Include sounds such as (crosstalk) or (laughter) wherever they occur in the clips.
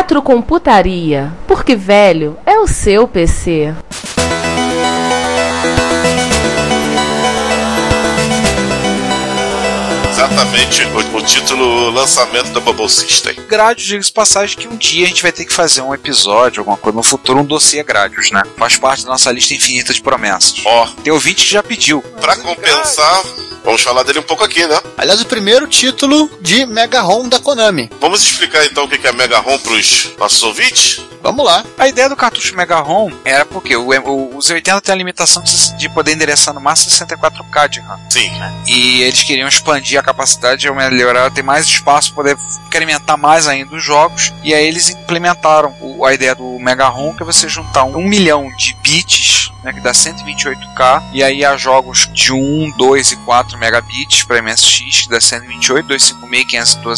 Retrocomputaria, porque velho é o seu PC. Exatamente o, o título lançamento da Bubble System. Gradius, diga-se de passagem, que um dia a gente vai ter que fazer um episódio, alguma coisa no futuro, um dossiê Gradius, né? Faz parte da nossa lista infinita de promessas. Ó, Tem ouvinte que já pediu. pra compensar, vamos falar dele um pouco aqui, né? Aliás, o primeiro título de Mega ROM da Konami. Vamos explicar então o que é Mega ROM pros nossos ouvintes? Vamos lá. A ideia do cartucho Mega ROM era porque o, o, o Z80 tem a limitação de, de poder endereçar no máximo 64K de RAM. Sim. E eles queriam expandir a capacidade, melhorar, ter mais espaço, poder incrementar mais ainda os jogos. E aí eles implementaram o- a ideia do Mega ROM, que é você juntar um, milhão de bits, né, que dá 128K, e aí há jogos de 1, 2 e 4 megabits para MSX, que dá 128, 256 e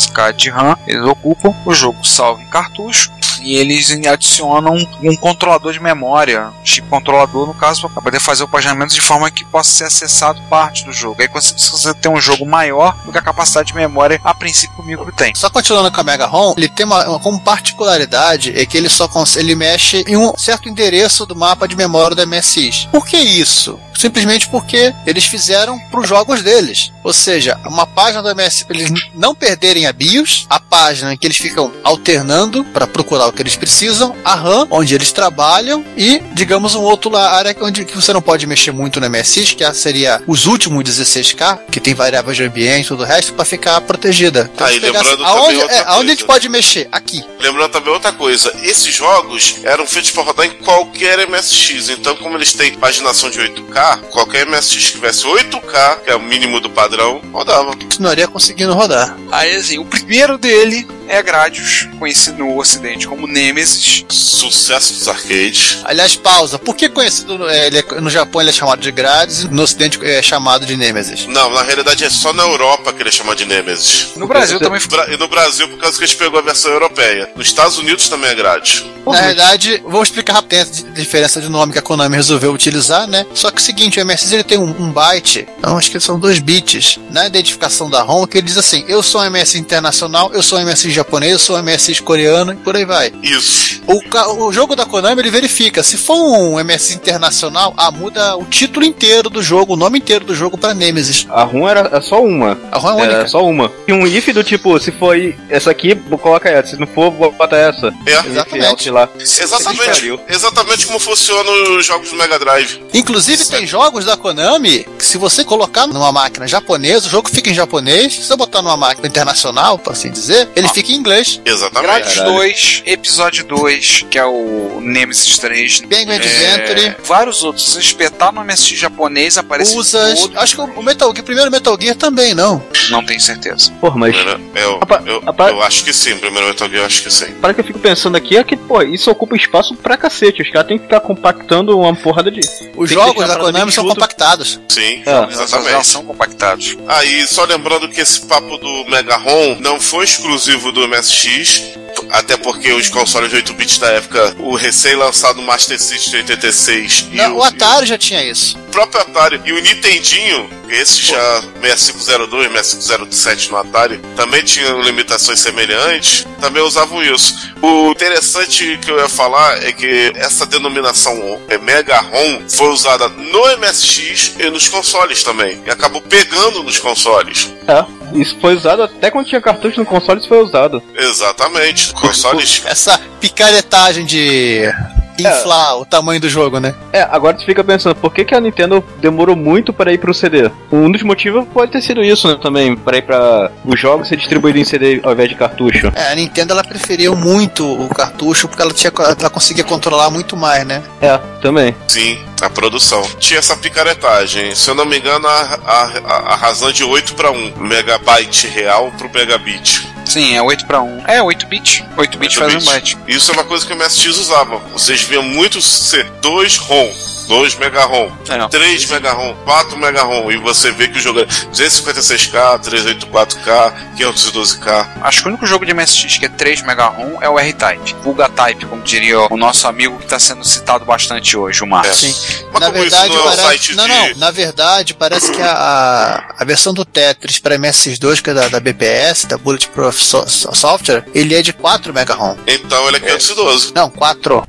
512K de RAM. Eles ocupam, o jogo salva em cartucho, e eles adicionam um controlador de memória, chip controlador no caso, para poder fazer o paginamento de forma que possa ser acessado parte do jogo. Aí você, você tem um jogo maior do que a capacidade de memória a princípio o micro tem. Só continuando com a Mega ROM, ele tem uma, uma particularidade é que ele só ele mexe em um certo endereço do mapa de memória da MSX. Por que isso? Simplesmente porque eles fizeram para os jogos deles. Ou seja, uma página do MSX, para eles não perderem a BIOS, a página em que eles ficam alternando para procurar o que eles precisam, a RAM, onde eles trabalham, e, digamos, um outro área onde que você não pode mexer muito no MSX, que seria os últimos 16K, que tem variáveis de ambiente e tudo o resto, para ficar protegida. Então, pegasse- lembrando aonde, é, aonde a gente pode mexer? Aqui. Lembrando também outra coisa, esses jogos eram feitos para rodar em qualquer MSX, então como eles têm paginação de 8K, qualquer MSX que tivesse 8K, que é o mínimo do padrão, rodava. Continuaria conseguindo rodar. Aí assim, o primeiro dele é Gradius, conhecido no ocidente como Nemesis. Sucesso dos arcades. Aliás, pausa. Por que conhecido no, é, ele é- no Japão ele é chamado de Grades e no Ocidente é chamado de Nemesis? Não, na realidade é só na Europa que ele chama de Nemesis. No Brasil também Bra- E no Brasil, por causa que a gente pegou a versão europeia. Nos Estados Unidos também é grátis. Na verdade, vou explicar tem a di- diferença de nome que a Konami resolveu utilizar, né? Só que é o seguinte, o MSX ele tem um, um byte, não, acho que são dois bits, na identificação da ROM, que ele diz assim, eu sou um MSX internacional, eu sou um MSX japonês, sou um MSX coreano, e por aí vai. Isso. O, o jogo da Konami ele verifica, se for um MSX internacional, ah, muda o título inteiro do jogo, o nome inteiro do jogo para Nemesis. A ROM era é só uma. A ROM é única. Era só uma. E um if do tipo, se for essa aqui, coloca essa. Se não for, bota essa. É. Exatamente. Lá. Exatamente, exatamente como funcionam os jogos do Mega Drive. Inclusive tem jogos da Konami que se você colocar numa máquina japonesa, o jogo fica em japonês. Se você botar numa máquina internacional, por assim dizer, ele fica em inglês. Exatamente. Gradius 2, episódio 2, que é o Nemesis 3. Penguin É, Adventure, vários outros. Se espetar no MSX japonês, aparece Usas. todo. Acho que o Metal Gear, o primeiro Metal Gear também não. Não tenho certeza. Porra, mas. Primeiro, Eu, Apa- eu, apa- eu acho que sim, primeiro Metal Gear eu acho que sim. Para que eu fico pensando aqui é que, pô, isso ocupa espaço pra cacete. Os caras têm que ficar compactando uma porrada de. Os Tem jogos da Konami são compactados. Sim, Ah. Já exatamente. são compactados. Aí, só lembrando que esse papo do Mega ROM não foi exclusivo do MSX, até porque os consoles de 8 bits da época, o recém-lançado Master System 86 e Não, o, o Atari já tinha isso. o próprio Atari e o Nintendinho, esse já 6502, 6507 no Atari, também tinham limitações semelhantes, também usavam isso. O interessante que eu ia falar é que essa denominação é Mega ROM foi usada no MSX e nos consoles também, e acabou pegando nos consoles. É, Isso foi usado até quando tinha cartucho no console, isso foi usado. Exatamente. Consoles. Essa picaretagem de inflar o tamanho do jogo, né? É, agora tu fica pensando, por que, que a Nintendo demorou muito para ir pro CD? Um dos motivos pode ter sido isso, né, também, para ir para os jogos ser distribuído em CD ao invés de cartucho. É, a Nintendo ela preferia muito o cartucho porque ela, tinha, ela conseguia controlar muito mais, né? É, também. Sim, a produção. Tinha essa picaretagem. Se eu não me engano, a, a, a, razão de 8 para 1 megabyte real pro megabit. Sim, é 8 para 1. É 8 bits. 8 bits faz um byte. Isso é uma coisa que o MSX usava. Vocês viam muito ser 2 ROM. 2 mega ROM, É. 3 mega ROM, 4 mega ROM, e você vê que o jogo é 256K, 384K, 512K. Acho que o único jogo de MSX que é 3 MHz é o R-Type. Vulga Type, como diria o nosso amigo que está sendo citado bastante hoje, o Marcos. Sim. Mas na como verdade, isso não é parece. site não, de- não. Na verdade, parece que a, a, versão do Tetris para MSX2, que é da, da BPS, da Bulletproof So- So- Software, ele é de 4 MHz. Então ele é 512. Não, 4.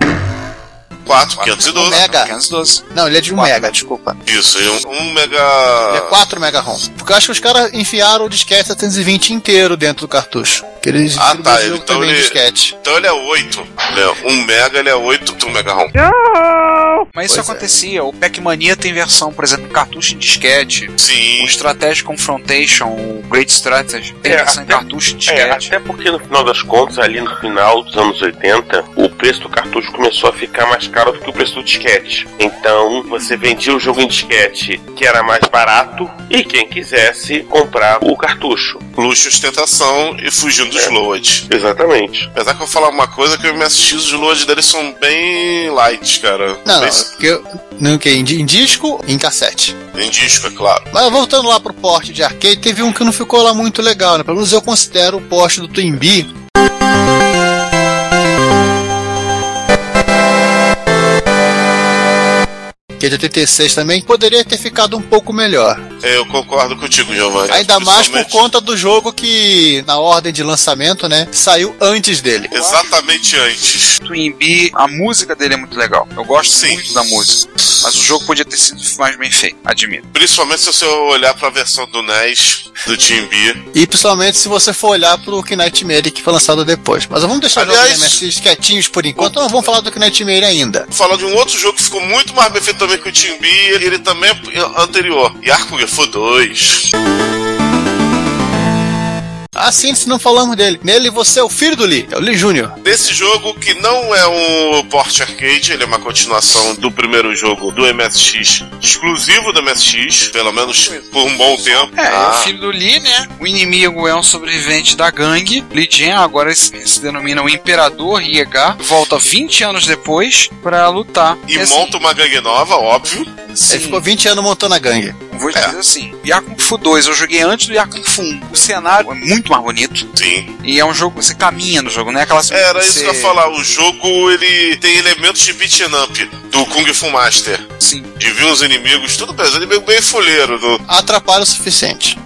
4, 512. Um mega. 512. Não, ele é de 1 Quatro. mega, desculpa. Isso, e um, um Ele é mega. 4 MHz. Porque eu acho que os caras enfiaram o disquete 720 inteiro dentro do cartucho. Que eles Ah, tá, distribuíam então também ele- disquete. Então ele é 8. Ele é 1 mega, ele é 8 mega ROM. Mas isso Pois é. acontecia. O Pac-Mania tem versão, por exemplo, cartucho em disquete. O Sim. Strategy Confrontation, o Great Strategy, tem É, versão em até- cartucho em É, disquete. até porque no final das contas, ali no final dos anos 80, o preço do cartucho começou a ficar mais caro do que o preço do disquete. Então você vendia o jogo em disquete, que era mais barato, e quem quisesse comprar o cartucho. Luxo ostentação e fugindo dos É. loads. Exatamente. Apesar que eu vou falar uma coisa que o MSX, os loads deles são bem light, cara. Não, Bem- não. Porque eu, no que? Em, em disco e em cassete. Em disco, é claro. Mas voltando lá pro porte de arcade, teve um que não ficou lá muito legal, né? Pelo menos eu considero o porte do Twin Bee. Que é de 86 também, poderia ter ficado um pouco melhor. É, Eu concordo contigo, Giovanni. Ainda mais por conta do jogo que, na ordem de lançamento, né, saiu antes dele. Exatamente antes. Twin Bee, a música dele é muito legal. Eu gosto Sim. muito da música. Mas o jogo podia ter sido mais bem feito, admito. Principalmente se você olhar pra versão do NES, do Team B. E principalmente se você for olhar pro Knightmare que foi lançado depois. Mas vamos deixar Aliás- os MSX quietinhos por enquanto, não vamos falar do Knightmare ainda. Vou falar de um outro jogo que ficou muito mais bem feito também que o Team B, e ele também é anterior. Yarkugefo 2. Assim, se não falamos dele. Nele você é o filho do Lee, é o Lee Jr. Desse jogo que não é um port arcade, ele é uma continuação do primeiro jogo do MSX, exclusivo do MSX, pelo menos por um bom tempo. É, Ah, o filho do Lee, né? O inimigo é um sobrevivente da gangue. Lee Jen, agora se, denomina o Imperador Yegar. Volta 20 anos depois pra lutar. E assim, monta uma gangue nova, óbvio. sim, Ele ficou 20 anos montando a gangue. Vou dizer assim, Yakun Fu 2 eu joguei antes do Yakun Fu 1. O cenário é muito mais bonito Sim. e é um jogo que você caminha no jogo, não é aquelas Era você... isso que eu ia falar. O jogo ele tem elementos de beat'em up do Kung Fu Master. Sim. De vir uns inimigos, tudo bem, os inimigos bem fuleiro. Do, Atrapalha o suficiente.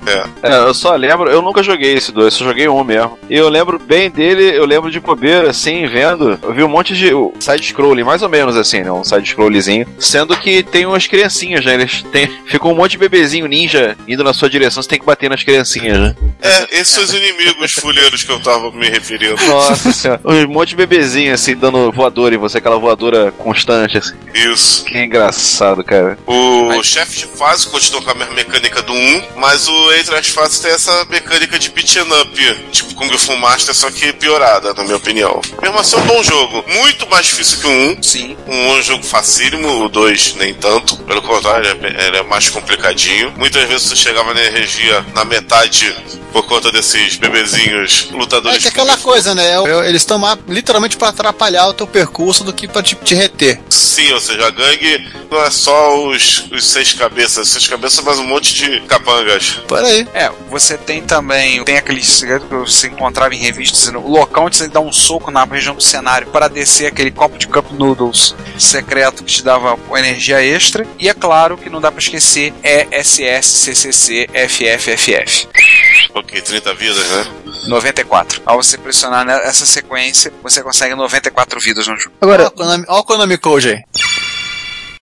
É, eu só lembro, eu nunca joguei esse dois, só joguei um mesmo. E eu lembro bem dele, eu lembro de bobeira, assim, vendo. Eu vi um monte de o side-scrolling, mais ou menos assim, né? Um side-scrollzinho. Sendo que tem umas criancinhas, né? Eles têm. Ficou um monte de bebezinho ninja indo na sua direção, você tem que bater nas criancinhas, né? é, esses são os inimigos fuleiros que eu tava me referindo. Nossa senhora. Um monte de bebezinho, assim, dando voadora em você, aquela voadora constante, assim. Isso. Que engraçado, cara. O chefe de fase continua com a mesma mecânica do 1, mas o entre as fases tem essa mecânica de beat'em up, tipo Kung Fu Master, só que piorada, na minha opinião. Mesmo assim, é um bom jogo. Muito mais difícil que o 1. Sim. Um é um jogo facílimo, o 2 nem tanto. Pelo contrário, ele é- ele é mais complicadinho. Muitas vezes você chegava na energia na metade por conta desses bebezinhos lutadores. É que é aquela coisa, né? é- Eles estão lá literalmente pra atrapalhar o teu percurso do que pra te, te reter. Sim, ou seja, a gangue não é só os, os seis cabeças, seis cabeças, mas um monte de capangas. Por aí. É, você tem também, tem aquele segredo que você encontrava em revistas, dizendo, o local onde você dá um soco na região do cenário para descer aquele copo de Cup Noodles secreto que te dava energia extra. E é claro que não dá pra esquecer ESS, CCC, FFFF. Ok, 30 vidas, né? 94. Ao você pressionar nessa sequência, você consegue 94 vidas no jogo. Agora, olha o Konami, olha o Konami Code aí.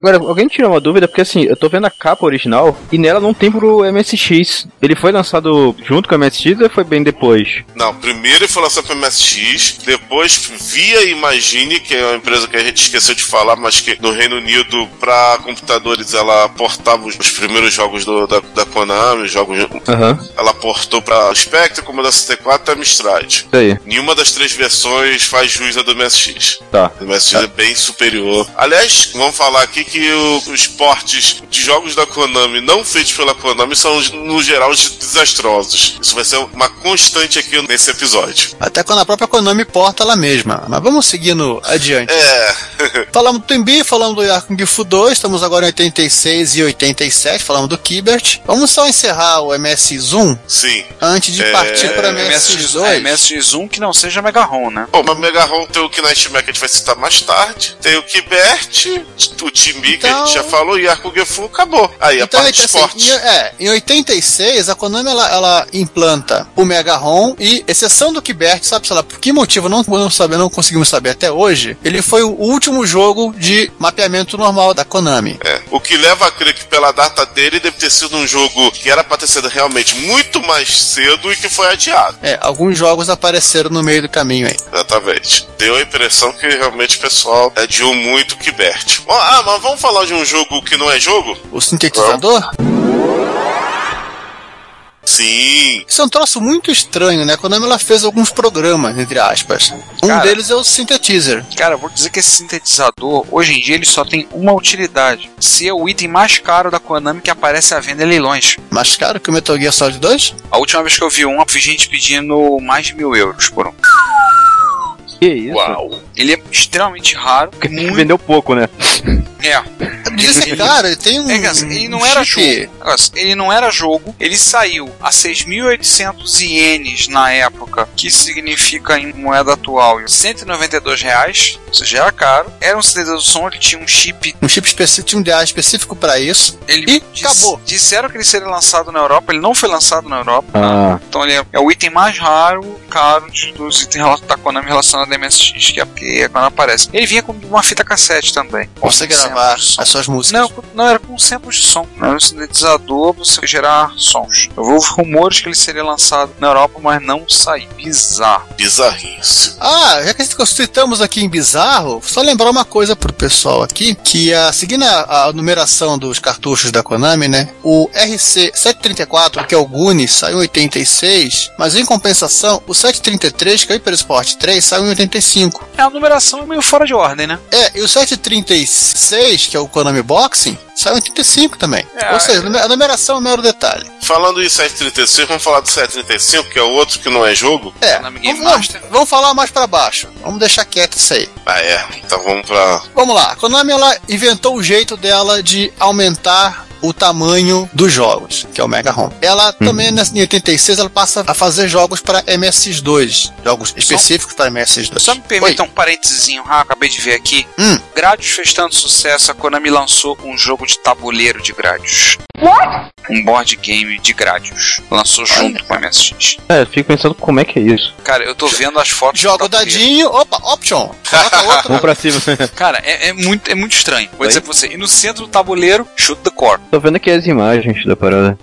Agora, alguém tira uma dúvida, porque assim, eu tô vendo a capa original e nela não tem pro MSX. Ele foi lançado junto com o MSX ou foi bem depois? Não, primeiro ele foi lançado para MSX, depois via Imagine, que é uma empresa que a gente esqueceu de falar, mas que no Reino Unido, para computadores, ela portava os, os primeiros jogos do- da, da Konami, os jogos. Aham, Ela portou para Spectrum, Commodore 64 e Amstrad. isso aí. Nenhuma das três versões faz jus a do MSX. Tá. O MSX é bem superior. Aliás, vamos falar aqui que o- os portes de jogos da Konami não feitos pela Konami são, no geral, desastrosos. Isso vai ser uma constante aqui nesse episódio. Até quando a própria Konami porta ela mesma. Mas vamos seguindo adiante. É. (laughs) Falamos do Twin falamos do Yakuza Gifu 2, estamos agora em 86 e 87, falamos do Kibert. Vamos só encerrar o MS1 Sim. antes de É, partir para MSX, MS2. é, MSX1 que não seja Mega ROM, né? Bom, mas Mega ROM tem o Knightmare que a gente vai citar mais tarde. Tem o Kibert, o Timbi que a Então- gente já falou, e Arco Gefu, acabou. Aí a Então, parte de assim, esporte. em, é, em 86, a Konami ela, ela implanta o Mega ROM e, exceção do Kibert, sabe, sei lá, por que motivo não, não, saber, não conseguimos saber até hoje, ele foi o último jogo de mapeamento normal da Konami. É, o que leva a crer que pela data dele deve ter sido um jogo que era pra ter sido realmente muito mais cedo e que foi adiado. É, alguns jogos apareceram no meio do caminho aí. Exatamente. Deu a impressão que realmente o pessoal adiou muito o Kibert. Bom, Ah, mas vamos falar de um jogo que não é jogo? O sintetizador? Sim. Isso é um troço muito estranho, né? A Konami ela fez alguns programas, entre aspas. Um Cara. deles é o Synthetizer. Cara, vou dizer que esse sintetizador, hoje em dia, ele só tem uma utilidade. Ser o item mais caro da Konami que aparece à venda em leilões. Mais caro que o Metal Gear Solid 2? A última vez que eu vi um, eu vi gente pedindo mais de mil euros por um. Que isso? Ele é extremamente raro. Porque muito... vendeu pouco, né? (laughs) É. Diz esse cara, ele tem um. É assim, ele não era jogo. Negócio, Ele não era jogo. Ele saiu a 6.800 ienes na época, que significa em moeda atual 192 reais. Ou seja, era caro. Era um sintetizador de som, ele tinha um chip. Um chip específico, tinha um DA específico pra isso. Ele E acabou. Disseram que ele seria lançado na Europa, ele não foi lançado na Europa. Ah, Então ele é, é o item mais raro, caro de- dos itens da Konami relacionados a MSX, que é é quando aparece. Ele vinha com uma fita cassete também. Você gravar as suas músicas. Não, não era com samples de som. Era um sintetizador pra você gerar sons. Eu ouvi rumores que ele seria lançado na Europa, mas não saiu. Bizarro. Bizarrice. Ah, já que citamos aqui em Bizarro, só lembrar uma coisa pro pessoal aqui, que a, seguindo a, a numeração dos cartuchos da Konami, né, o RC-734, que é o Goonies, saiu em 86, mas em compensação, o 733, que é o Hyper Sport 3, saiu em 85. É, a numeração é meio fora de ordem, né? É, e o 736, que é o Konami Boxing, saiu em 85 também. É, Ou seja, a numeração é o mero detalhe. Falando em 735, vamos falar do 735, que é o outro que não é jogo. É, Game vamos, vamos falar mais pra baixo. Vamos deixar quieto isso aí. Ah, é. Então vamos pra. Vamos lá, a Konami ela inventou o jeito dela de aumentar o tamanho dos jogos, que é o Mega ROM. Ela também, nessa- em 86, ela passa a fazer jogos para MSX2, jogos específicos para MSX2. Só me permita um parênteses, ah, acabei de ver aqui. Hum. Gradius fez tanto sucesso, a Konami lançou um jogo de tabuleiro de Gradius. What? Um board game de Gradius. Lançou junto com a MSX. é, eu fico pensando como é que é isso. Cara, eu tô vendo as fotos Joga o dadinho, opa, option. Coloca (laughs) outro. Vamos pra cima. Cara, é, é muito, é muito estranho. Vou Oi? dizer pra você. E no centro do tabuleiro, shoot the core. Tô vendo aqui as imagens da parada.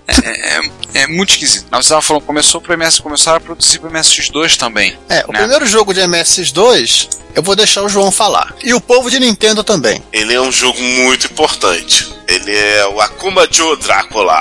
É muito esquisito. Nós estávamos falando, começou pro MS, começaram a produzir pro MSX2 também. É, o Né? primeiro jogo de MSX2, eu vou deixar o João falar. E o povo de Nintendo também. Ele é um jogo muito importante. Ele é o Akuma Joe Drácula.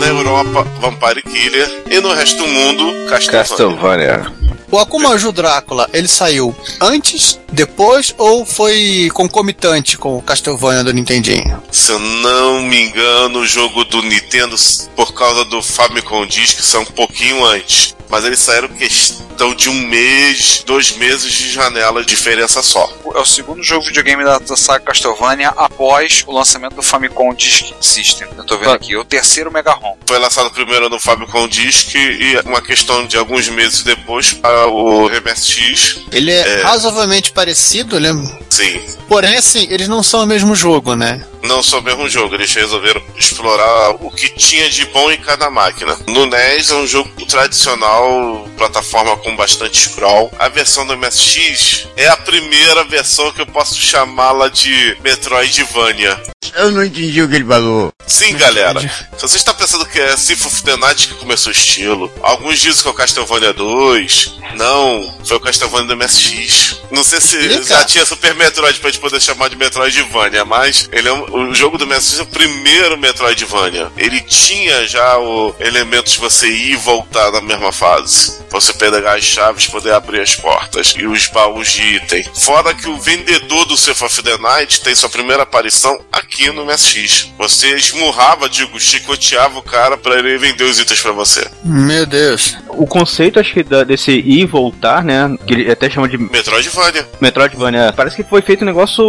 Na Europa, Vampire Killer. E no resto do mundo, Castlevania. Castlevania. O Akuma Ju Drácula, ele saiu antes, depois ou foi concomitante com o Castlevania do Nintendinho? Se eu não me engano, o jogo do Nintendo, por causa do Famicom Disc, são um pouquinho antes. Mas eles saíram questão de um mês, dois meses de janela, de diferença só. É o segundo jogo videogame da, saga Castlevania após o lançamento do Famicom Disk System. Eu tô vendo Ah. aqui. É o terceiro Mega ROM. Foi lançado primeiro no Famicom Disc e uma questão de alguns meses depois para o MSX. Ele é, É. razoavelmente parecido, né? Sim, Porém, assim, eles não são o mesmo jogo, né? não só o mesmo jogo, eles resolveram explorar o que tinha de bom em cada máquina. No NES é um jogo tradicional, plataforma com bastante scroll. A versão do MSX é a primeira versão que eu posso chamá-la de Metroidvania. Eu não entendi o que ele falou. Sim, galera. Se você está pensando que é Symphony of the Night que começou o estilo, alguns dizem que é o Castlevania 2. Não, foi o Castlevania do MSX. Não sei se Explica. já tinha Super Metroid pra gente poder chamar de Metroidvania, mas ele é um- o jogo do MSX é o primeiro Metroidvania. Ele tinha já o elemento de você ir e voltar na mesma fase. Você pegar as chaves, poder abrir as portas e os baús de item. Fora que o vendedor do Symphony of the Night tem sua primeira aparição aqui no MSX. Você esmurrava, digo, chicoteava o cara pra ele vender os itens pra você. Meu Deus. O conceito, acho que da- desse ir e voltar, né? Que ele até chama de Metroidvania. Metroidvania. Parece que foi feito um negócio.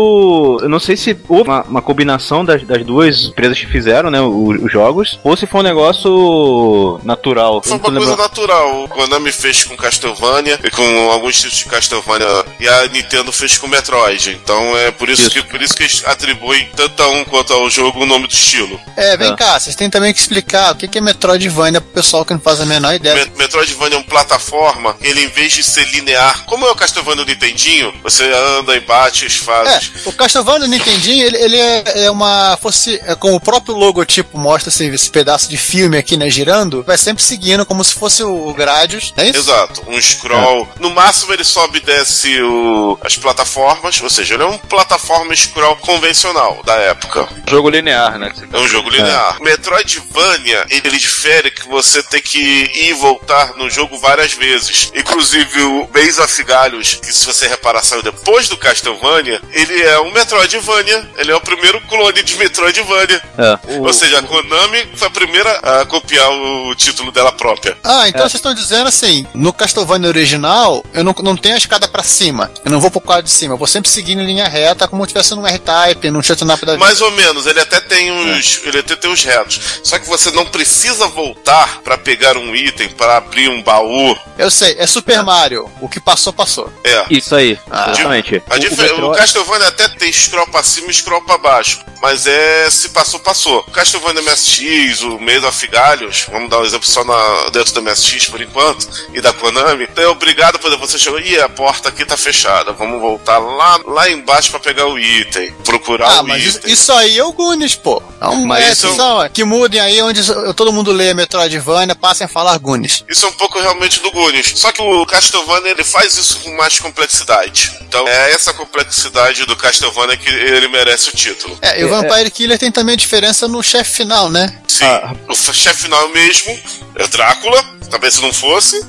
Eu não sei se houve uma, uma combinação das, das duas empresas que fizeram, né? o- Os, jogos, ou se foi um negócio natural. Foi uma coisa lembrando. natural. O Konami fez com Castlevania e com alguns títulos de Castlevania e a Nintendo fez com Metroid. Então é por isso, Isso. que por isso que eles atribuem tanto a um quanto ao jogo o nome do estilo. É, vem Ah. cá, vocês têm também que explicar o que que é Metroidvania pro pessoal que não faz a menor ideia. Me- Metroidvania é uma plataforma, ele em vez de ser linear, como é o Castlevania do Nintendinho, você anda e bate as É, fases. o Castlevania Nintendinho, ele, ele é, é uma. Fosse, é, como o próprio logotipo mostra assim, esse pedaço de filme aqui, né, girando, vai sempre seguindo como se fosse o Gradius, é isso? Exato, um scroll. No máximo ele sobe e desce o- as plataformas, ou seja, ele é um plataforma scroll convencional da época. Jogo linear, né? É um jogo linear. Metroidvania, ele, ele difere que você tem que ir e voltar no jogo várias vezes. Inclusive o Base of Galhos, que se você reparar saiu depois do Castlevania, ele é um Metroidvania. Ele é o primeiro clone de Metroidvania. É. Ou seja, a Konami foi a primeira a copiar o título dela própria. Ah, então vocês estão dizendo assim, no Castlevania original, eu não, não tenho a escada pra cima. Eu não vou pro quadro de cima, eu vou sempre seguindo em linha reta, como se tivesse num R-Type, num Shotanap da vida. Mais ou menos, ele até tem os, ele até tem os retos. Só que você não precisa voltar pra pegar um item, pra abrir um baú. Eu sei, é Super Mario. O que passou, passou. É. Isso aí, Ah. exatamente. A O- o o, Metro- Castlevania até tem scroll pra cima e scroll pra baixo. Mas é se passou, passou. O Castlevania MSX, o Maze of Galhos, vamos dar um exemplo só na, dentro do MSX por enquanto, e da Konami, então é obrigado, por exemplo, você chegou, ih, a porta aqui tá fechada, vamos voltar lá, lá embaixo pra pegar o item, procurar Ah, o mas item. isso aí é o Gunis, pô. Então, Mas é, isso- são- que mudem aí onde todo mundo lê Metroidvania, passem a falar Gunis. Isso é um pouco realmente do Goonies. Só que o Castlevania ele faz isso com mais complexidade. Então é essa complexidade do Castlevania que ele merece o título. É, e o Vampire Killer tem também diferença no chefe final, né? Sim, o f- chefe final é o mesmo, é o Drácula, talvez se não fosse.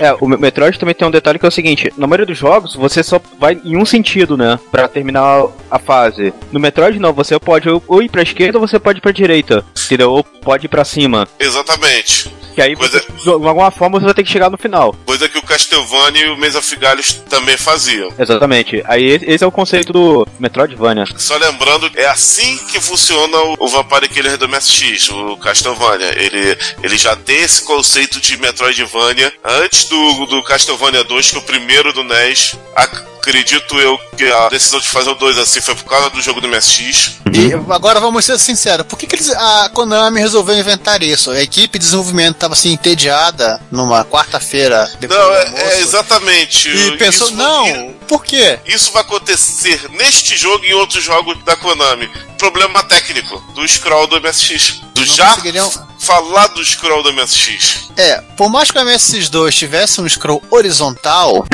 É, o Me- Metroid também tem um detalhe que é o seguinte: na maioria dos jogos, você só vai em um sentido, né? Pra terminar a fase. No Metroid, não, você pode ou- ir pra esquerda ou você pode ir pra direita, entendeu? Ou pode ir pra cima. Exatamente. Que aí, Coisa- de alguma forma, você vai ter que chegar no final. Coisa que o Castlevania e o Mesa of Galhos também faziam. Exatamente. Aí esse é o conceito do Metroidvania. Só lembrando, é assim que funciona o, o Vampire Killer do MSX, o Castlevania. Ele, ele já tem esse conceito de Metroidvania antes do, do Castlevania 2, que é o primeiro do NES. Acredito eu que a decisão de fazer o 2 assim foi por causa do jogo do MSX. E agora vamos ser sinceros, por que, que eles, a Konami resolveu inventar isso? A equipe de desenvolvimento estava assim entediada numa quarta-feira depois Não, do é, almoço, é exatamente. E pensou, isso- não, por quê? Isso vai acontecer neste jogo e em outros jogos da Konami. Problema técnico do scroll do MSX. Do Não já conseguiriam- falar do scroll do MSX. É, por mais que o MSX2 tivesse um scroll horizontal.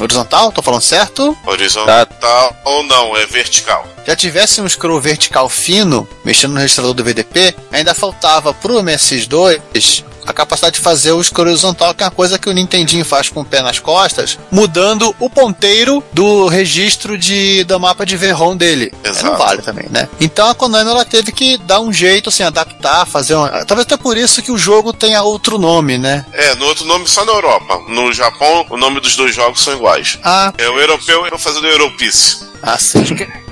Horizontal? Tô falando certo? Horizontal ou não, é vertical. Já tivesse um scroll vertical fino, mexendo no registrador do VDP, ainda faltava pro MSX2 a capacidade de fazer o scroll horizontal, que é uma coisa que o Nintendinho faz com o pé nas costas, mudando o ponteiro do registro de, do mapa de VROM dele. É, Exato. Não vale também, né? Então a Konami ela teve que dar um jeito, assim, adaptar, fazer uma... Talvez até por isso que o jogo tenha outro nome, né? É, no outro nome só na Europa. No Japão, o nome dos dois jogos são iguais. Ah, É o europeu eu vou fazer do Europice. ah sim.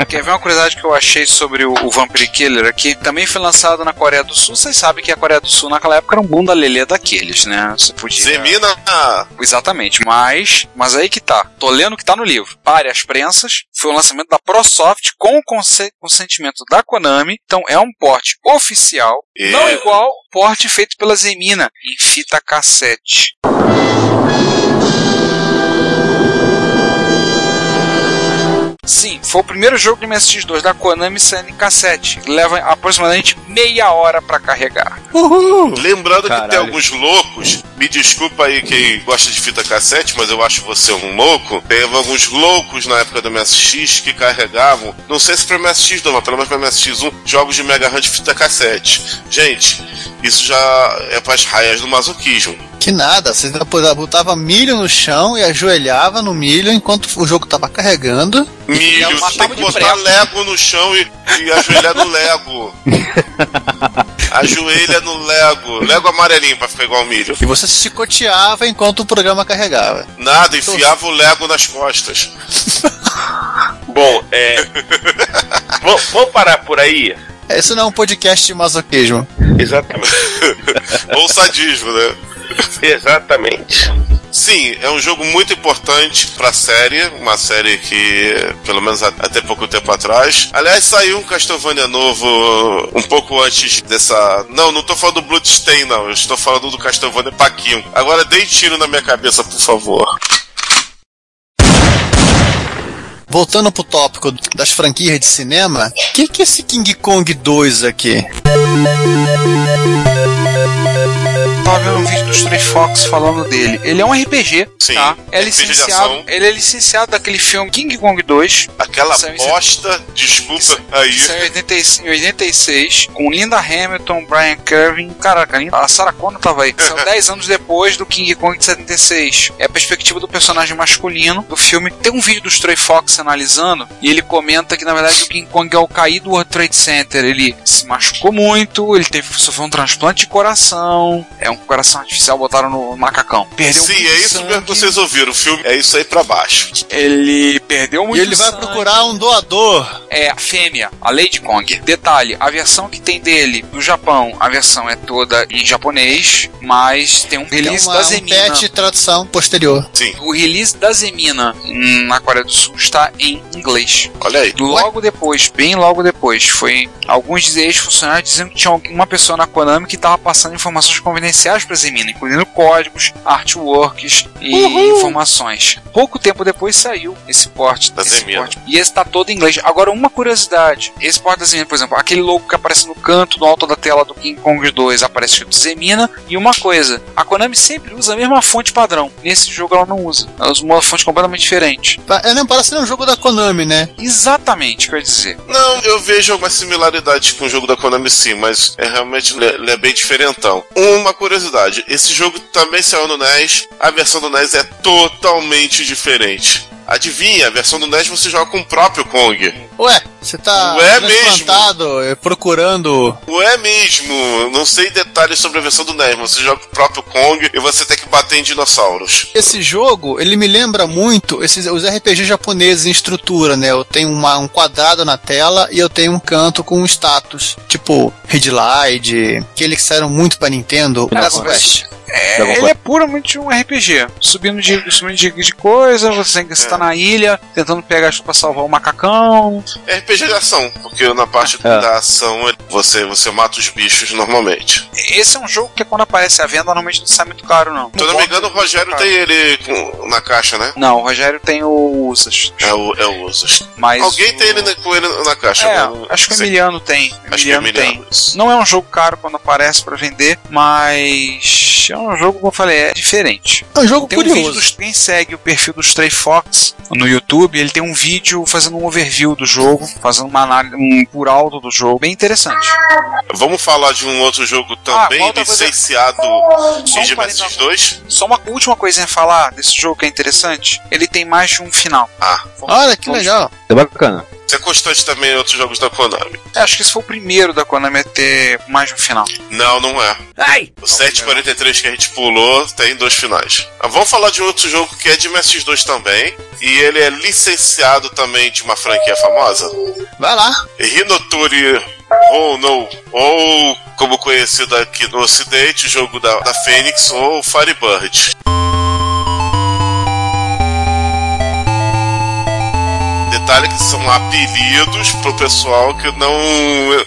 Quer ver uma curiosidade que eu achei sobre o, o Vampire Killer aqui? Também foi lançado na Coreia do Sul. Vocês sabem que a Coreia do Sul naquela época era um bunda lelê daqueles, né? Você podia. Zemina. Exatamente, mas, mas aí que tá. Tô lendo o que tá no livro. Pare as prensas. Foi um lançamento da ProSoft com o conse- consentimento da Konami. Então é um porte oficial, E- não igual o porte feito pela Zemina em fita cassete. Sim, foi o primeiro jogo de MSX2 da Konami saindo em cassete. Leva aproximadamente meia hora pra carregar. Lembrando que tem Caralho. alguns loucos, me desculpa aí quem gosta de fita cassete, mas eu acho você um louco. Teve alguns loucos na época do MSX que carregavam, não sei se pra MSX não, mas pelo menos pra MSX1, jogos de Mega Hunt de fita cassete. Gente, isso já é pras raias do masoquismo. Que nada, você botava milho no chão e ajoelhava no milho enquanto o jogo tava carregando. Milho, É tu tem que botar prego. Lego no chão e, e ajoelhar no Lego. (laughs) Ajoelha no Lego. Lego amarelinho pra ficar igual milho. E você se chicoteava enquanto o programa carregava. Nada, enfiava o Lego nas costas. (laughs) Bom, é. vamos, parar por aí? Esse não é um podcast de masoquismo. Exatamente. (laughs) Ou sadismo, né? Exatamente. Sim, é um jogo muito importante pra série, uma série que, pelo menos a- até pouco tempo atrás. Aliás, saiu um Castlevania novo um pouco antes dessa. Não, não tô falando do Bloodstain, não. Eu estou falando do Castlevania Paquinho. Agora dê tiro na minha cabeça, por favor. Voltando pro tópico das franquias de cinema, o que, que é esse King Kong 2 aqui? Tava vendo um vídeo do Stray Fox falando dele. Ele é um RPG, Sim, tá? É RPG de ação. Ele é licenciado daquele filme King Kong 2. Aquela em bosta, desculpa aí. Isso é em 86, em 86, com Linda Hamilton, Brian Kervin. Caraca, a Sarah Connor tava aí. São 10 (laughs) anos depois do King Kong de 76. É a perspectiva do personagem masculino do filme. Tem um vídeo do Stray Fox analisando e ele comenta que na verdade o King Kong é o caído do World Trade Center. Ele se machucou muito, ele teve sofreu um transplante de coração. É um coração artificial botaram no macacão. Perdeu Sim, muito é isso sangue, mesmo que vocês ouviram. O filme é isso aí pra baixo. Ele perdeu muito E ele vai sangue. procurar um doador. é a fêmea, a Lady Kong. Detalhe, a versão que tem dele do Japão, a versão é toda em japonês, mas tem um Tem release uma, da um Zemina. patch tradução posterior. Sim, O release da Zemina na Coreia do Sul está em inglês. olha aí. Logo depois, bem logo depois, foi alguns ex-funcionários dizendo que tinha uma pessoa na Konami que estava passando informações confidenciais para Zemina, incluindo códigos, artworks e informações. Pouco tempo depois saiu esse porte Da Zemina. porte. E esse está todo em inglês. Agora, uma curiosidade: esse porte da Zemina, por exemplo, aquele logo que aparece no canto, no alto da tela do King Kong 2, aparece escrito Zemina. E uma coisa: a Konami sempre usa a mesma fonte padrão. Nesse jogo ela não usa. Ela usa uma fonte completamente diferente. É, não, parece ser um jogo da Konami, né? Exatamente, quer dizer. Não, eu vejo algumas similaridades com o jogo da Konami sim, mas é realmente ele é- ele é bem diferentão. Uma curiosidade, esse jogo também saiu no NES, a versão do NES é totalmente diferente. Adivinha, a versão do NES você joga com o próprio Kong. Ué, você tá Ué transplantado, eh, procurando. É mesmo, não sei detalhes sobre a versão do NES, mas você joga com o próprio Kong e você tem que bater em dinossauros. Esse jogo, ele me lembra muito esses, os RPG japoneses em estrutura, né? Eu tenho uma- um quadrado na tela e eu tenho um canto com um status. Tipo, Headlight, aqueles que saíram muito pra Nintendo, Dragon Quest. É, ele é puramente um RPG. Subindo de, subindo de, de coisa, você tem que estar na ilha, tentando pegar ajuda pra salvar o macacão. É RPG de ação, porque na parte É. da ação você, você mata os bichos normalmente. Esse é um jogo que quando aparece à venda, normalmente não sai muito caro, não. Se eu não me engano, o Rogério tem ele com- na caixa, né? Não, o Rogério tem o Usas. É o, é o Usas. Mas Alguém o- tem ele na- com ele na caixa, É, né? Acho que o. Emiliano tem. Acho que é Emiliano tem. Emiliano. isso. Não é um jogo caro quando aparece pra vender, mas é um jogo, como eu falei, é diferente. É um jogo Tem um vídeo curioso. dos, quem segue o perfil do Stray Fox no YouTube, ele tem um vídeo fazendo um overview do jogo, fazendo uma análise um por alto do jogo, bem interessante. Vamos falar de um outro jogo também coisa- licenciado parênteses. Genesis 2. Só uma última coisinha a falar desse jogo que é interessante, ele tem mais de um final. Ah, Olha que Vamos- legal. É bacana. Isso é constante também em outros jogos da Konami. É, Acho que esse foi o primeiro da Konami a ter mais de um final. Não, não é. Ai! O 743 que a gente pulou tem dois finais. Ah, vamos falar de outro jogo que é de MSX2 também. E ele é licenciado também de uma franquia famosa. Vai lá. Rinotori ou no ou como conhecido aqui no ocidente, o jogo da, da Fênix ou Firebird. Detalhe que são apelidos pro pessoal que não.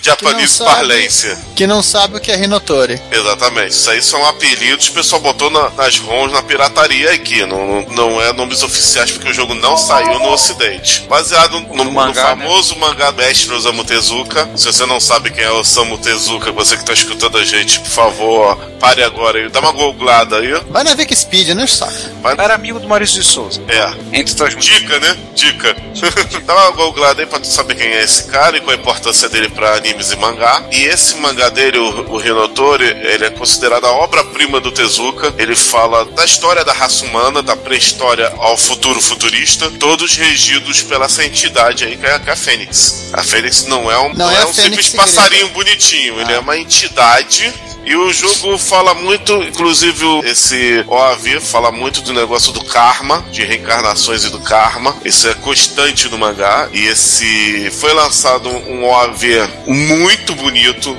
Japanese sabe. parlência. Que não sabe o que é Rinotori. Exatamente. Isso aí são apelidos que o pessoal botou na- nas ROMs na pirataria aqui. Não, não é nomes oficiais porque o jogo não saiu no ocidente. Baseado no, no mangá, né? famoso mangá Mestre Osamu Tezuka. Se você não sabe quem é o Osamu Tezuka, você que tá escutando a gente, por favor, pare agora e dá uma googlada aí. Vai na Wikipedia, não é saco. Era amigo do Maurício de Souza. É. Entre outras Dica, né? Dica. (laughs) Dá uma googlada aí pra tu saber quem é esse cara e qual a importância dele pra animes e mangá. E esse mangá dele, o, o Hinotori, ele é considerado a obra-prima do Tezuka. Ele fala da história da raça humana, da pré-história ao futuro futurista, todos regidos pela essa entidade aí que é, que é a Fênix. A Fênix não é um, Não não é é um simples passarinho bonitinho, ele é uma entidade e o jogo fala muito, inclusive esse OAV fala muito do negócio do karma, de reencarnações e do karma. Isso é constante no mangá. E esse foi lançado um OAV muito bonito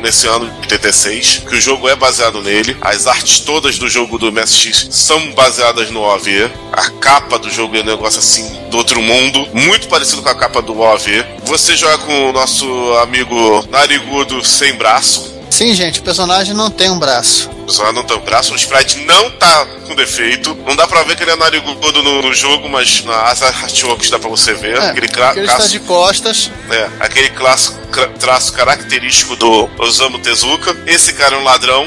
nesse ano de 86, que o jogo é baseado nele. As artes todas do jogo do MSX são baseadas no OAV. A capa do jogo é um negócio assim do outro mundo, muito parecido com a capa do OAV. Você joga com o nosso amigo Narigudo sem braço. Sim, gente, o personagem não tem um braço. Só não tem o braço, o sprite não tá com defeito. Não dá pra ver que ele é narigudo no, no jogo, mas nas artworks dá pra você ver. É, aquele, porque ele está de costas. é, aquele clássico, traço característico do Osamu Tezuka. Esse cara é um ladrão.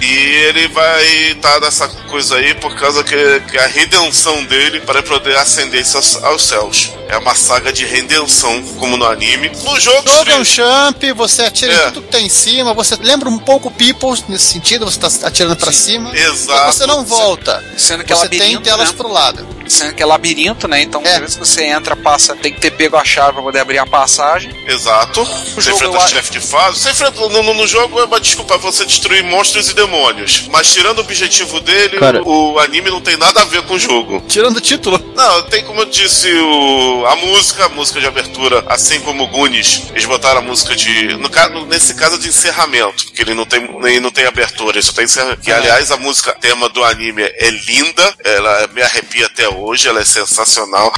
E ele vai estar nessa coisa aí por causa que, que a redenção dele para poder ascender aos, aos céus. É uma saga de redenção, como no anime. No jogo, Todo é um champ, você atira É. em tudo que tem em cima, você lembra um pouco People nesse sentido, você tá atirando pra cima. Exato. E você não volta. Sendo que é Você tem telas né? pro lado. Sendo que é labirinto, né? Então, É. às vezes que você entra, passa, tem que ter pego a chave pra poder abrir a passagem. Exato. Você jogo enfrenta chefes de fase. Você enfrenta, no, no- no jogo é uma desculpa é você destruir monstros e demônios. Mas tirando o objetivo dele, Cara- o, o anime não tem nada a ver com o jogo. Tirando o título. Não, tem como eu disse o, a música, a música de abertura, assim como o Gunis, eles botaram a música de. No, ca- no- nesse caso de encerramento, porque ele não tem, nem, não tem abertura, ele só tem encerramento. Que aliás a música tema do anime é linda, ela me arrepia até hoje, ela é sensacional.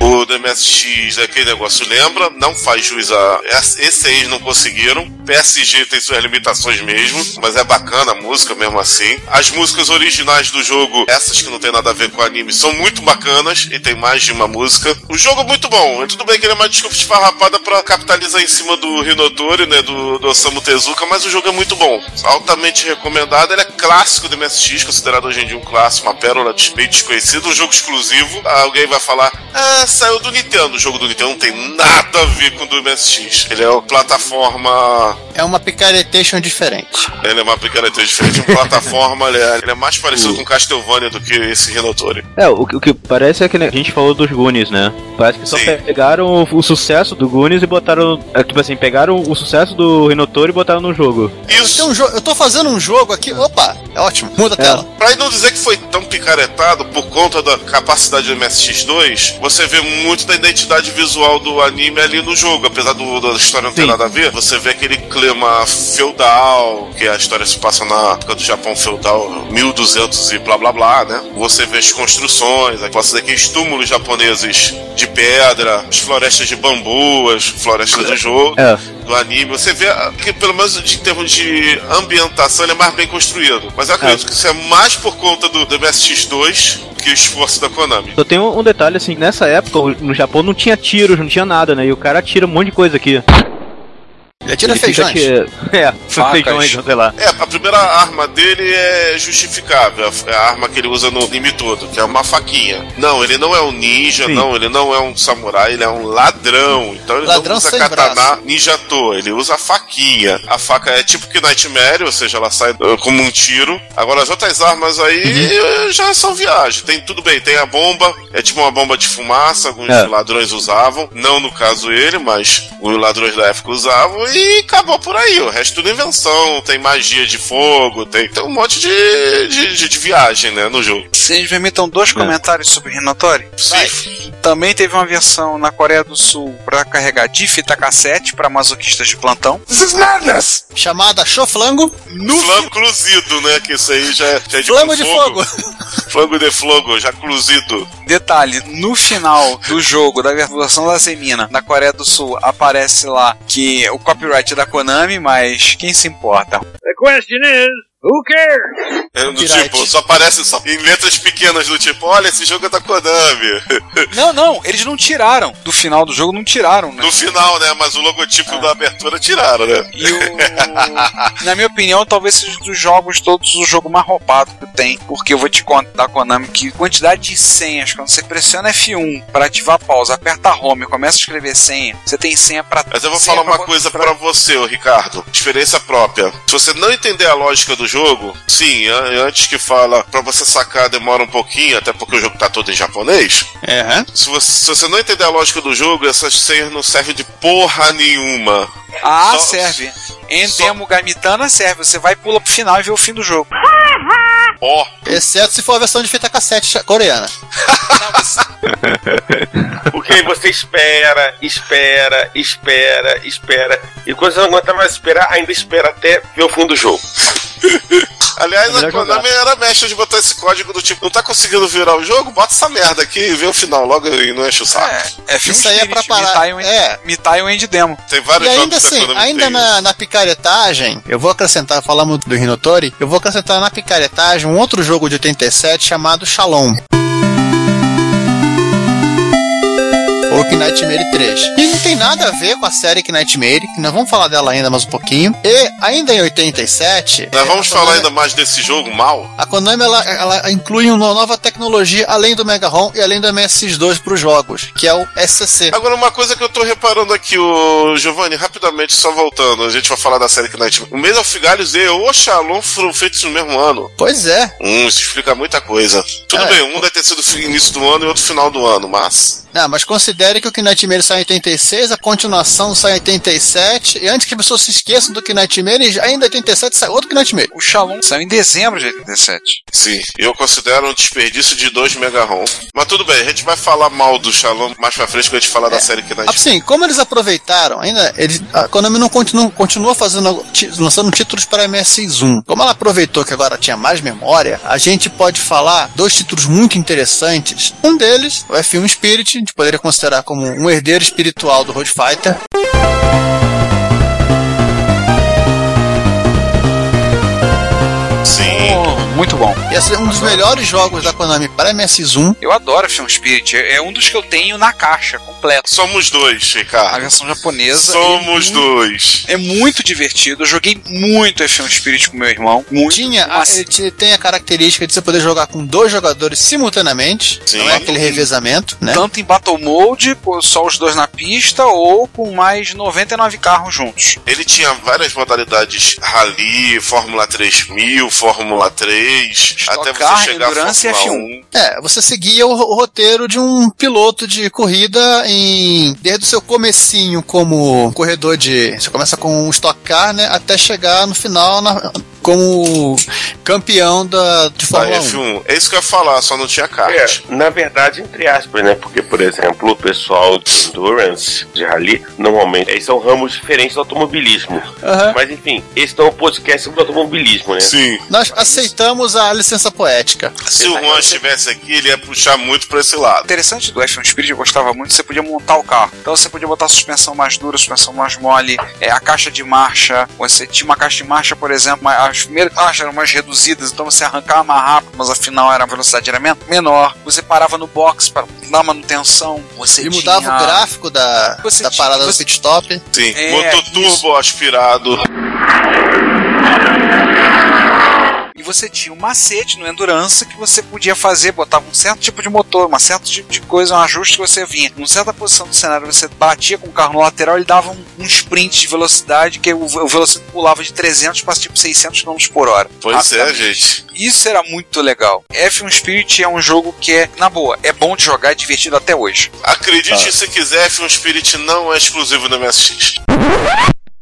O do MSX, aquele negócio lembra, não faz jus a. Esse aí eles não conseguiram. PSG tem suas limitações mesmo, mas é bacana a música mesmo assim. As músicas originais do jogo, essas que não tem nada a ver com anime, são muito bacanas e tem mais de uma música. O jogo é muito bom. É tudo bem que ele é uma desculpa esfarrapada pra capitalizar em cima do Hinotori, né? Do, do Osamu Tezuka, mas o jogo é muito bom. Altamente recomendado. Ele é clássico do MSX, considerado hoje em dia um clássico, uma pérola meio desconhecida, um jogo exclusivo. Alguém vai falar, ah, saiu do Nintendo. O jogo do Nintendo não tem nada a ver com o do MSX. Ele é uma plataforma. É uma picaretation diferente. Ele é uma picareta diferente. Uma plataforma, ele é, ele é mais parecido com Castlevania do que esse Hinotori. É, o, que- o que parece é que a gente falou dos Goonies, né? Parece que só Sim. pegaram o, o sucesso do Goonies e botaram. É, tipo assim, pegaram o sucesso do Rinotori e botaram no jogo. Eu, Isso. um jo- eu tô fazendo um jogo aqui. Opa, é ótimo. Muda a tela. Pra não dizer que foi tão picaretado por conta da capacidade do MSX2, você vê muito da identidade visual do anime ali no jogo. Apesar do, da história não ter Sim. nada a ver, você vê aquele clima feudal, que a história se passa na época do Japão feudal, 1200 e blá blá blá, né? Você vê as construções, vê aqueles túmulos japoneses de pedra, as florestas de bambu, as florestas de jogo É. do anime, você vê que pelo menos em termos de ambientação ele é mais bem construído. Mas eu acredito que isso é mais por conta do, do MSX2 que o esforço da Konami. Só tem um, detalhe assim, nessa época no Japão não tinha tiros, não tinha nada, né? E o cara tira um monte de coisa aqui. Ele atira Ele feijões. ati- (laughs) É, Facas. feijões, sei lá. É, a primeira arma dele é justificável, é a arma que ele usa no anime todo, que é uma faquinha. Não, ele não é um ninja, Sim. não, ele não é um samurai, ele é um ladrão. Então ele Ladrão não usa katana braço. ninja toa, ele usa a faquinha. A faca é tipo que Nightmare, ou seja, ela sai uh, como um tiro. Agora as outras armas aí Uhum. uh, já são viagem. Tem tudo bem, tem a bomba, é tipo uma bomba de fumaça, alguns É. ladrões usavam. Não no caso ele, mas os ladrões da época usavam e acabou por aí. O resto tudo invenção, tem magia de fogo, tem, tem um monte de, de, de- de viagem, né, no jogo. Vocês me permitam dois comentários sobre Hinotori? Sim. Também teve uma versão na Coreia do Sul para carregar de fita cassete para masoquistas de plantão. Chamada Choflango. No flango cozido, né? Que isso aí já, já é de Flama com de fogo. (laughs) Flango de flogo, já cluzido. Detalhe, no final do jogo, da versão da Semina, na Coreia do Sul, aparece lá que o copyright da Konami, mas quem se importa? The question is, who cares? É, do tipo, só aparece só em letras pequenas do tipo, olha, esse jogo é da Konami. (laughs) Não, não, eles não tiraram. Do final do jogo não tiraram, né? No final, né? Mas o logotipo da abertura tiraram, né? E o. (laughs) Na minha opinião, talvez seja dos jogos todos o jogo mais roubado que tem. Porque eu vou te contar da Konami que quantidade de senhas, quando você pressiona F1 para ativar a pausa, aperta home e começa a escrever senha, você tem senha pra. Mas eu vou falar uma pra- coisa pra você, ô Ricardo. Experiência própria. Se você não entender a lógica do jogo, sim, an- antes que fala pra você sacar demora um pouquinho, até porque o jogo tá todo em japonês. É, Se você, se você não entender a lógica do jogo, essas senhas não servem de porra nenhuma. Ah, Só- serve. Em só- demo Gamitana serve. Você vai, pula pro final e vê o fim do jogo. Ó, exceto se for a versão de fita cassete coreana. (laughs) Porque aí você espera, espera, espera, espera. E quando você não aguenta mais esperar, ainda espera até ver o fim do jogo. Aliás, É a melhor Konami era mestre de botar esse código do tipo, não tá conseguindo virar o jogo? Bota essa merda aqui e vê o final logo e não enche o saco. É, é filme Isso aí é Spirit, pra parar. Mitai É. Mitai o End Demo. Tem vários E jogos ainda da assim, Konami ainda na, na picaretagem, eu vou acrescentar, falamos do Rinotori, eu vou acrescentar na picaretagem um outro jogo de 87 chamado Shalom. Ou Knightmare 3. E não tem nada a ver com a série Knightmare, que nós vamos falar dela ainda mais um pouquinho. E ainda em 87. Nós vamos falar Konami- ainda mais desse jogo mal. A Konami ela, ela inclui uma nova tecnologia além do Mega ROM e além do MSX2 para os jogos, que é o SCC. Agora, uma coisa que eu tô reparando aqui, o Giovanni, rapidamente, só voltando, a gente vai falar da série Knight. O Maze of Galhos e o Shalom foram feitos no mesmo ano. Pois é. Hum, isso explica muita coisa. Tudo É. bem, um deve ter sido início do ano e outro final do ano, mas. Não, mas considere que o Knightmare sai em 86, a continuação sai em 87, e antes que as pessoas se esqueçam do Knightmare, ainda em 87 sai outro Knightmare. O Shalom saiu em dezembro de 87. Sim, eu considero um desperdício de 2 MB-ROM. Mas tudo bem, a gente vai falar mal do Shalom mais pra frente quando a gente falar da série Knight. Assim, como eles aproveitaram, ainda eles, a Konami não continua, continua fazendo, lançando títulos para MSX1. Como ela aproveitou que agora tinha mais memória, a gente pode falar dois títulos muito interessantes. Um deles, o F1 Spirit, a gente poderia considerar como um herdeiro espiritual do Road Fighter. Muito bom. E esse é um dos melhores jogos da Konami para MSX1. Eu adoro Film Spirit. É é um dos que eu tenho na caixa, completo. Somos dois, A Ricardo. versão japonesa. Somos é muito, dois. É muito divertido. Eu joguei muito F1 Spirit com meu irmão. Muito. Tinha, a- Mas- ele tem a característica de você poder jogar com dois jogadores simultaneamente. Sim. Não é aquele revezamento, né? Tanto em Battle Mode, com só os dois na pista, ou com mais 99 carros juntos. Ele tinha várias modalidades Rally, Fórmula 3000, Fórmula 3, até você Car, chegar a Endurance Fórmula F1. 1. É, você seguia o, o roteiro de um piloto de corrida em desde o seu comecinho como corredor de, você começa com um Stock Car, né, até chegar no final na- como campeão da de Fórmula 1. F1. É isso que eu ia falar, só não tinha kart. É, na verdade, entre aspas, né? Porque, por exemplo, o pessoal de Endurance, de Rally, normalmente, eles são ramos diferentes do automobilismo. Aham. Mas, enfim, esse não é um podcast sobre automobilismo, né? Sim. Nós aceitamos a licença poética. Se o Juan estivesse aqui, ele ia puxar muito pra esse lado. interessante do F1 Spirit, eu gostava muito, você podia montar o carro. Então você podia botar a suspensão mais dura, a suspensão mais mole, é, a caixa de marcha. Você tinha uma caixa de marcha, por exemplo, mas as primeiras caixas eram mais reduzidas, então você arrancava mais rápido, mas afinal era a velocidade era men- menor. Você parava no box para dar manutenção. Você E mudava tinha... o gráfico da, Você da tinha- parada você- do pit stop. Sim. É, Motor isso. turbo aspirado. Você tinha um macete no Endurance que você podia fazer, botava um certo tipo de motor, um certo tipo de coisa, um ajuste que você vinha. Numa certa posição do cenário, você batia com o carro no lateral, ele dava um, um sprint de velocidade que o, o velocímetro pulava de 300 para tipo 600 km por hora. Pois é, gente. Isso era muito legal. F1 Spirit é um jogo que é, na boa, é bom de jogar, é divertido até hoje. Acredite se quiser, F1 Spirit não é exclusivo do MSX.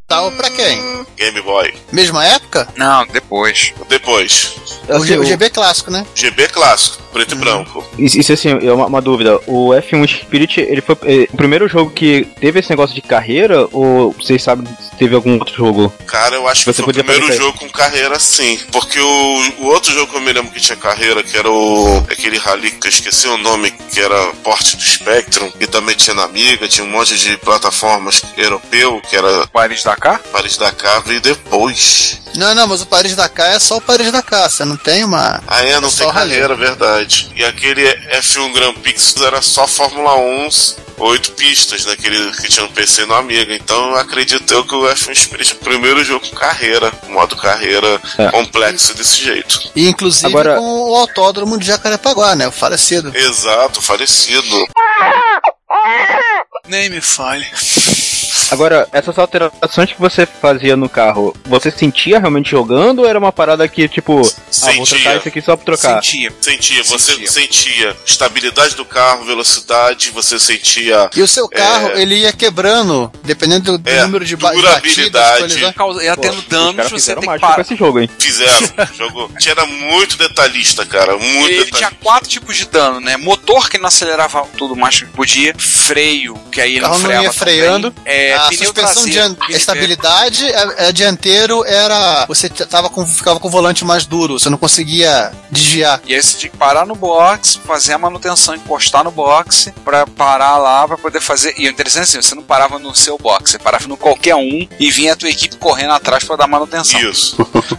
Tal pra quem? Game Boy. Mesma época? Não, depois. Depois, O, G- o GB clássico, né? GB clássico. Preto e branco. Isso, isso assim, é uma, uma dúvida. O F1 Spirit, ele foi é, o primeiro jogo que teve esse negócio de carreira? Ou vocês sabem se teve algum outro jogo? Cara, eu acho que Você foi o primeiro aí. jogo com carreira sim. Porque o, o outro jogo que eu me lembro que tinha carreira, que era o aquele rally que eu esqueci o nome, que era porte do Spectrum, que também tinha na Amiga, tinha um monte de plataformas europeu, que era Paris Dakar? Paris Dakar, veio depois. Não, não, mas o Paris Dakar é só o Paris Dakar, você não tem uma. Ah, é, não É tem só rally. carreira, E aquele F1 Grand Prix era só Fórmula 1, oito pistas, naquele que tinha no PC no Amiga. Então eu acredito eu que o F1 Spirit é o primeiro jogo com carreira, modo carreira É. complexo desse jeito. E inclusive Agora- com o autódromo de Jacarepaguá, né? O falecido. Exato, falecido. Nem me fale. Agora, essas alterações que você fazia no carro, você sentia realmente jogando ou era uma parada que, tipo, ah, vou Sentia. trocar isso aqui só pra trocar? Sentia. Sentia, você Sentia. sentia estabilidade do carro, velocidade, você sentia E o seu carro, ele ia quebrando, dependendo do, É, número de durabilidade. batidas. Causa- Ia tendo Os danos, você fizeram tem que parar. esse jogo, hein? fizeram, (laughs) jogou. Tinha era muito detalhista, cara, muito Ele detalhista. tinha quatro tipos de dano, né? Motor que não acelerava tudo mais que podia, freio, que aí ele não não freava ia freando. também, é, a pneu suspensão traseiro, pneu- estabilidade, a, a dianteiro era. Você tava com, ficava com o volante mais duro, você não conseguia desviar. E aí você tinha que parar no box, fazer a manutenção, encostar no box pra parar lá pra poder fazer. E o interessante é assim, você não parava no seu box, você parava no qualquer um e vinha a tua equipe correndo atrás pra dar manutenção. Isso.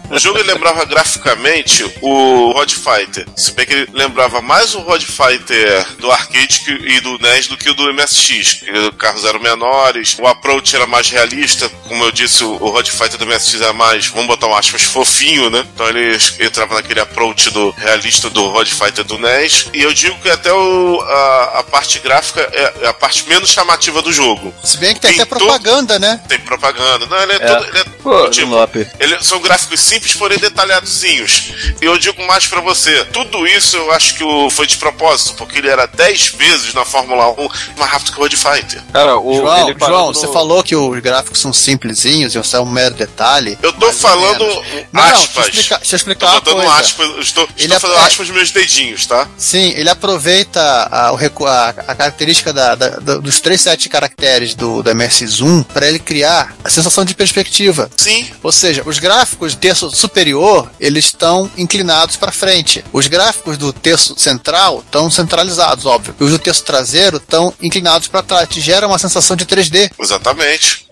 O jogo ele lembrava graficamente o Rod Fighter. Se bem que ele lembrava mais o Rod Fighter do arcade que- e do NES do que o do MSX. que Os carros eram menores, o approach era mais realista. Como eu disse, o o Rod Fighter do MSX era mais, vamos botar um aspas, fofinho, né? Então ele entrava naquele approach do realista do Rod Fighter do NES. E eu digo que até o- a, a parte gráfica é a parte menos chamativa do jogo. Se bem que tem Tem até propaganda, né? Tem propaganda. Não, ele é, É. todo. Ele é Pô, Tipo, ele- são gráficos simples, porém detalhadozinhos. E eu digo mais pra você: tudo isso eu acho que o- foi de propósito, porque ele era 10 vezes na Fórmula 1 mais rápido que o Road Fighter. Cara, o, João, João, no- você falou que os gráficos são simplesinhos, isso é um mero detalhe. Eu tô falando menos. Não, não, deixa eu aspas. explicar, deixa eu tô explicar uma botando coisa. aspas, estou, Ele estou fazendo aspas nos meus dedinhos, tá? Sim, ele aproveita a, a- a característica da- da- dos três sete caracteres do, do MS1 para ele criar a sensação de perspectiva. Sim, Ou seja, os gráficos do terço superior eles estão inclinados para frente. Os gráficos do terço central estão centralizados, óbvio. E os do terço traseiro estão inclinados para trás. Te gera uma sensação de 3D. exatamente.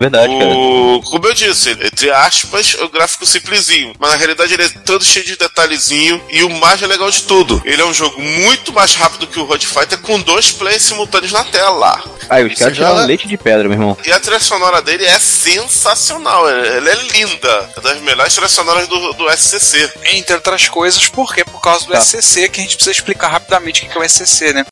Verdade, cara. O, como eu disse, entre aspas, o gráfico simplesinho. Mas na realidade ele é todo cheio de detalhezinho. E o mais legal de tudo, ele é um jogo muito mais rápido que o Road Fighter com dois plays simultâneos na tela. Aí, os caras Você tiraram joga- leite de pedra, meu irmão. E a trilha sonora dele é sensacional, ela é linda. É das melhores trilhas sonoras do, do SCC. Entre outras coisas, por quê? Por causa do Tá. SCC, que a gente precisa explicar rapidamente o que é o SCC, né?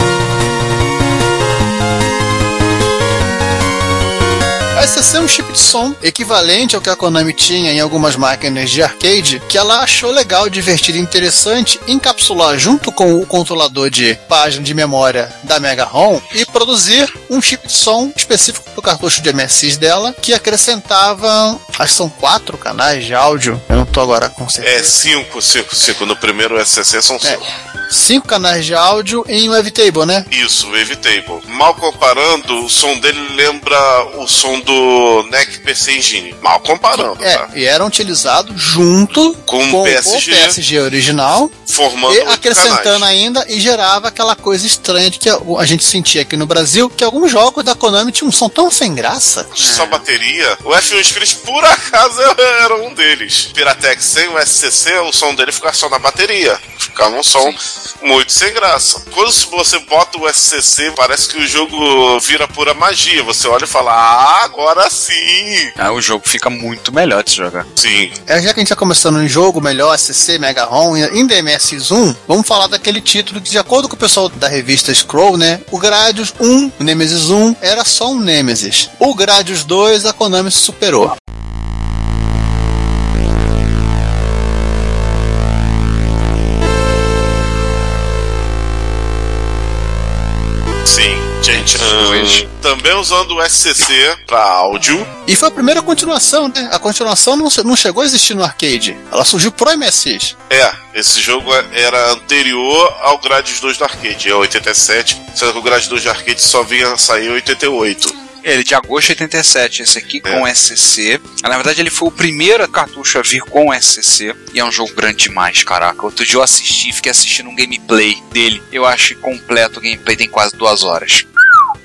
SCC é um chip de som equivalente ao que a Konami tinha em algumas máquinas de arcade, que ela achou legal, divertido e interessante encapsular junto com o controlador de página de memória da Mega ROM e produzir um chip de som específico para o cartucho de MSX dela, que acrescentava, acho que são quatro canais de áudio, eu não tô agora com É certeza. 5, 5, 5. No primeiro SCC são É. 5. Cinco canais de áudio em Wavetable, né? Isso, Wavetable. Mal comparando, o som dele lembra o som do NEC PC Engine. Mal comparando, É, tá? e eram utilizados junto Com com o PSG, o PSG original formando e acrescentando canais. ainda e gerava aquela coisa estranha de que a gente sentia aqui no Brasil que alguns jogos da Konami tinham um som tão sem graça. Só bateria. O F1 Spirit, por acaso, (laughs) era um deles. Piratex sem o SCC, o som dele ficava só na bateria. Ficava um som muito sem graça. Quando você bota o SCC, parece que o jogo vira pura magia. Você olha e fala, ah, agora sim. Aí o jogo fica muito melhor de se jogar. Sim. É, já que a gente está começando em jogo melhor, SCC, Mega ROM, em DMS1, vamos falar daquele título que, de acordo com o pessoal da revista Scroll, né? O Gradius 1, o Nemesis 1, era só um Nemesis. O Gradius 2, a Konami se superou. Hum, também usando o SCC para áudio. E foi a primeira continuação, né? A continuação não, não chegou a existir no arcade. Ela surgiu pro MSX. É, esse jogo era anterior ao Gradius 2 do arcade, é 87, sendo que o Gradius 2 do arcade só vinha sair em 88. Ele de agosto de 87, esse aqui com SCC. Na verdade, ele foi o primeiro cartucho a vir com SCC. E é um jogo grande demais, caraca. Outro dia eu assisti, fiquei assistindo um gameplay dele. Eu acho completo o gameplay, tem quase duas horas.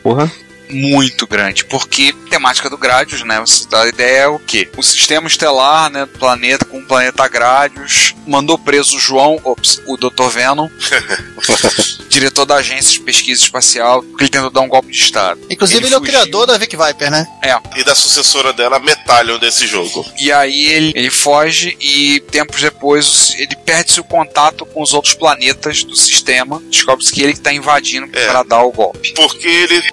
Porra. Muito grande, porque temática do Gradius, né? Você dá a ideia é o quê? O sistema estelar, né, do planeta com o planeta Gradius, mandou preso o João, ops, o Dr. Venom, (laughs) diretor da agência de pesquisa espacial, porque ele tentou dar um golpe de Estado. Inclusive, ele, ele é o criador da Vic Viper, né? É. E da sucessora dela, Metallion, desse jogo. E aí ele, ele foge e tempos depois ele perde seu contato com os outros planetas do sistema. Descobre-se que ele está invadindo É. para dar o golpe. Porque ele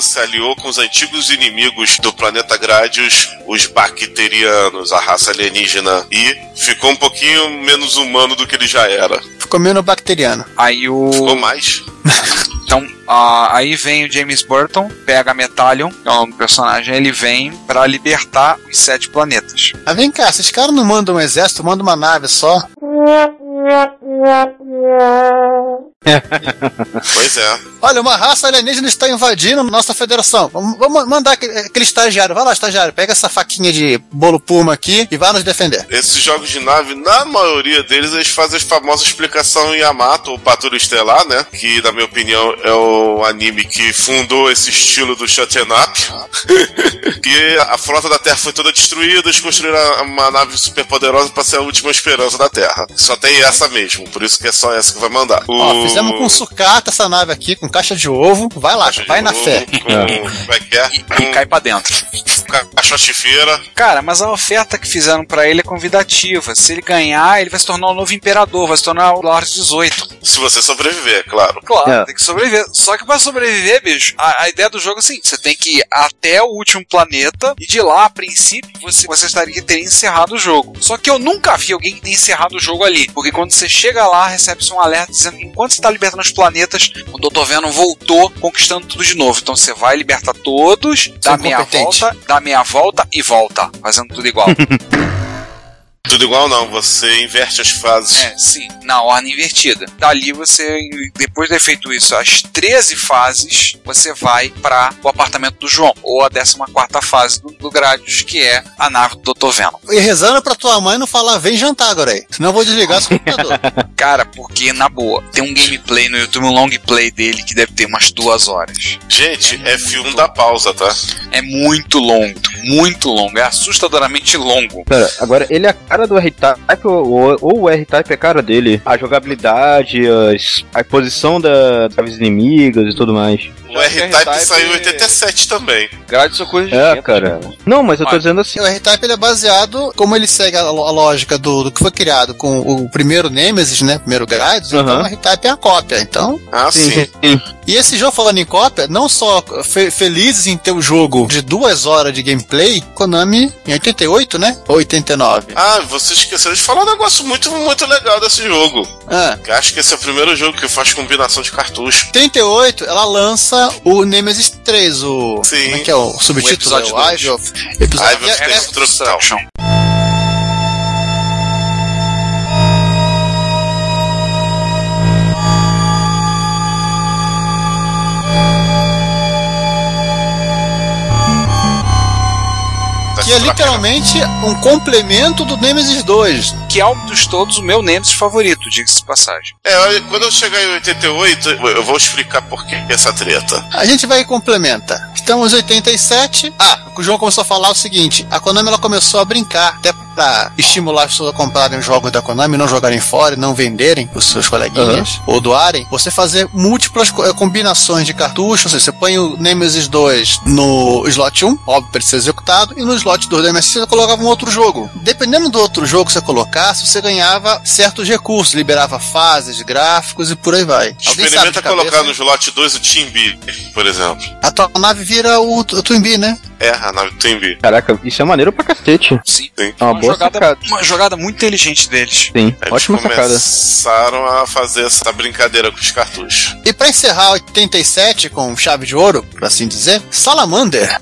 se aliou com os antigos inimigos do planeta Gradius, os bacterianos, a raça alienígena, e ficou um pouquinho menos humano do que ele já era. Ficou menos bacteriano. Aí o. Ficou mais. (laughs) Então, ah, aí vem o James Burton, pega a Metallion, que é o nome do personagem, ele vem para libertar os sete planetas. Mas vem cá, esses caras não mandam um exército, mandam uma nave só. (laughs) Pois é. Olha, uma raça alienígena está invadindo nossa federação. Vamos, vamos mandar aquele, aquele estagiário. Vai lá, estagiário, pega essa faquinha de bolo puma aqui e vai nos defender. Esses jogos de nave, na maioria deles, eles fazem a famosa explicação Yamato, ou Patrulha Estelar, né? Que, na minha opinião, é o anime que fundou esse estilo do Shut'em Up. (laughs) que a frota da Terra foi toda destruída, eles construíram uma nave super poderosa para ser a última esperança da Terra. Só tem essa mesmo, por isso que é só essa que vai mandar. Ó, fizemos com sucata essa nave aqui, com caixa de ovo. Vai lá, Caixa vai na ovo, fé. Com, é que é? E, e cai pra dentro. Ca- caixote feira. Cara, mas a oferta que fizeram pra ele é convidativa. Se ele ganhar, ele vai se tornar o novo imperador, vai se tornar o Lord 18. Se você sobreviver, claro. Claro, É. tem que sobreviver. Só que pra sobreviver, bicho, a, a ideia do jogo é assim: você tem que ir até o último planeta e de lá, a princípio, você, você estaria que teria encerrado o jogo. Só que eu nunca vi alguém que tenha encerrado o jogo ali. Porque quando você chega lá, recebe-se um alerta dizendo que enquanto você tá libertando os planetas, o Dr. Venom voltou conquistando tudo de novo. Então você vai libertar todos, dá meia volta, dá meia volta e volta, fazendo tudo igual. (laughs) Tudo igual não, você inverte as fases. É, sim, na ordem invertida. Dali você, depois de ter feito isso, as 13 fases, você vai para o apartamento do João, ou a 14 fase do, do Gradius, que é a nave do Dr. Venom. E rezando pra tua mãe não falar, vem jantar agora aí. Senão eu vou desligar esse computador. (laughs) Cara, porque, na boa, tem um gameplay no YouTube, um long play dele, que deve ter umas duas horas. Gente, F1 dá pausa, tá? É muito longo, muito longo, é assustadoramente longo. Pera, agora ele é cara do R-Type ou, ou- ou o R-Type é a cara dele? A jogabilidade, as- a posição da- das inimigas e tudo mais. O R-Type saiu em 87 também. Grade são coisas É, distintas, cara. Não, mas eu tô Olha. dizendo assim. o R-Type ele é baseado, como ele segue a, lógica do, do que foi criado com o primeiro Nemesis, né? Primeiro Gradius, então Aham. o R-Type é a cópia. Então, Ah, sim. E esse jogo, falando em cópia, não só fe- felizes em ter o jogo de duas horas de gameplay, Konami em 88, né? Ou 89. Ah, você esqueceu de falar um negócio muito, muito legal desse jogo. Ah, acho que esse é o primeiro jogo que faz combinação de cartucho. 88, ela lança o Nemesis 3, o. Sim. Como é que é o subtítulo? episódio é o of. Episódio, Ivy of é- é- que é literalmente um complemento do Nemesis 2. Que é um dos todos o meu Nemesis favorito, diga-se de passagem. É, olha, quando eu chegar em 88, eu vou explicar por que essa treta. A gente vai e complementa. Estamos em 87. Ah, o João começou a falar o seguinte: a Konami ela começou a brincar, até pra estimular as pessoas a comprarem jogos da Konami, não jogarem fora, não venderem os seus coleguinhas, ou doarem. Você fazer múltiplas co- combinações de cartuchos, ou seja, você põe o Nemesis 2 no slot 1, óbvio, para ele ser executado, e no slot 2 do MSX você colocava um outro jogo. Dependendo do outro jogo que você colocar, jogasse, você ganhava certos recursos, liberava fases, gráficos e por aí vai. Experimenta colocar no slot 2 o Team B, por exemplo. A tua nave vira o, o né? É, a nave B. Caraca, isso é maneiro pra cacete. Sim. Sim. É uma, Uma boa jogada, sacada. uma jogada muito inteligente deles. Sim, Eles ótima sacada. começaram a fazer essa brincadeira com os cartuchos. E pra encerrar 87 com chave de ouro, por assim dizer, Salamander.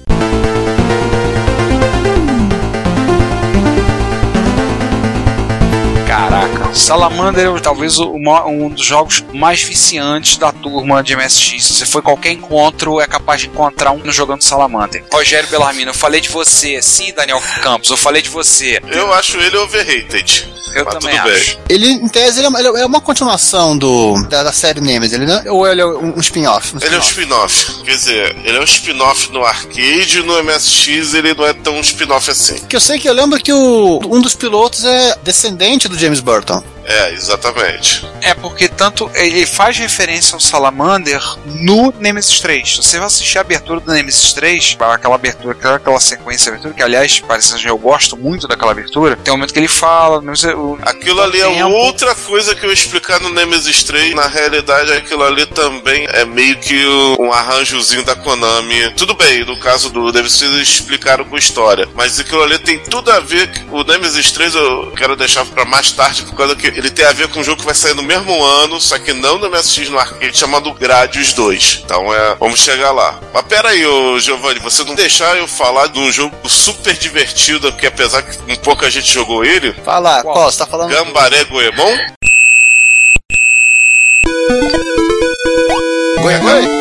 Salamander é talvez um dos jogos mais viciantes da turma de MSX. Se em qualquer encontro, é capaz de encontrar um jogando Salamander. Rogério Bellarmino, eu falei de você. Sim, Daniel Campos, eu falei de você. Eu acho ele overrated. Eu Mas também tudo bem. acho. Ele, em tese, ele é, ele é uma continuação do, da, da série Nemesis, ele não, ou ele é um, spin-off? Um Ele é um spin-off? Quer dizer, ele é um spin-off no arcade, no MSX ele não é tão um spin-off assim. Que eu sei que eu lembro que o, um dos pilotos é descendente do James Burton. É, exatamente. É porque tanto ele faz referência ao Salamander no Nemesis 3. Se você vai assistir a abertura do Nemesis 3, aquela abertura, aquela, sequência de abertura, que aliás, parece que eu gosto muito daquela abertura, tem um momento que ele fala. sei, o- Aquilo ali é tempo. outra coisa que eu explicar no Nemesis 3. Na realidade, aquilo ali também é meio que um arranjozinho da Konami. Tudo bem, no caso do Nemesis 3 eles explicaram com história. Mas aquilo ali tem tudo a ver. O Nemesis 3 eu quero deixar pra mais tarde, por causa que ele tem a ver com um jogo que vai sair no mesmo ano, só que não no MSX no arcade, chamado Gradius 2. Então é. Vamos chegar lá. Mas pera aí, ô Giovanni, você não deixar eu falar de um jogo super divertido, que apesar que um pouca gente jogou ele, Fala, Qual? qual? Você tá falando? Gambaré Goemon? Goemon.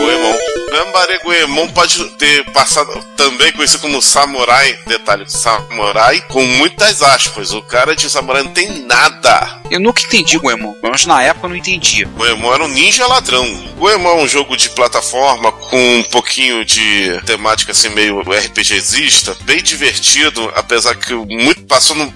Gambaré Goemon pode ter passado também conhecido como Samurai, detalhe, Samurai, com muitas aspas. O cara de Samurai não tem nada. Eu nunca entendi Goemon. Pelo menos na época eu não entendia. Goemon era um ninja ladrão. Goemon é um jogo de plataforma com um pouquinho de temática assim meio RPGzista, bem divertido, apesar que muito passou no-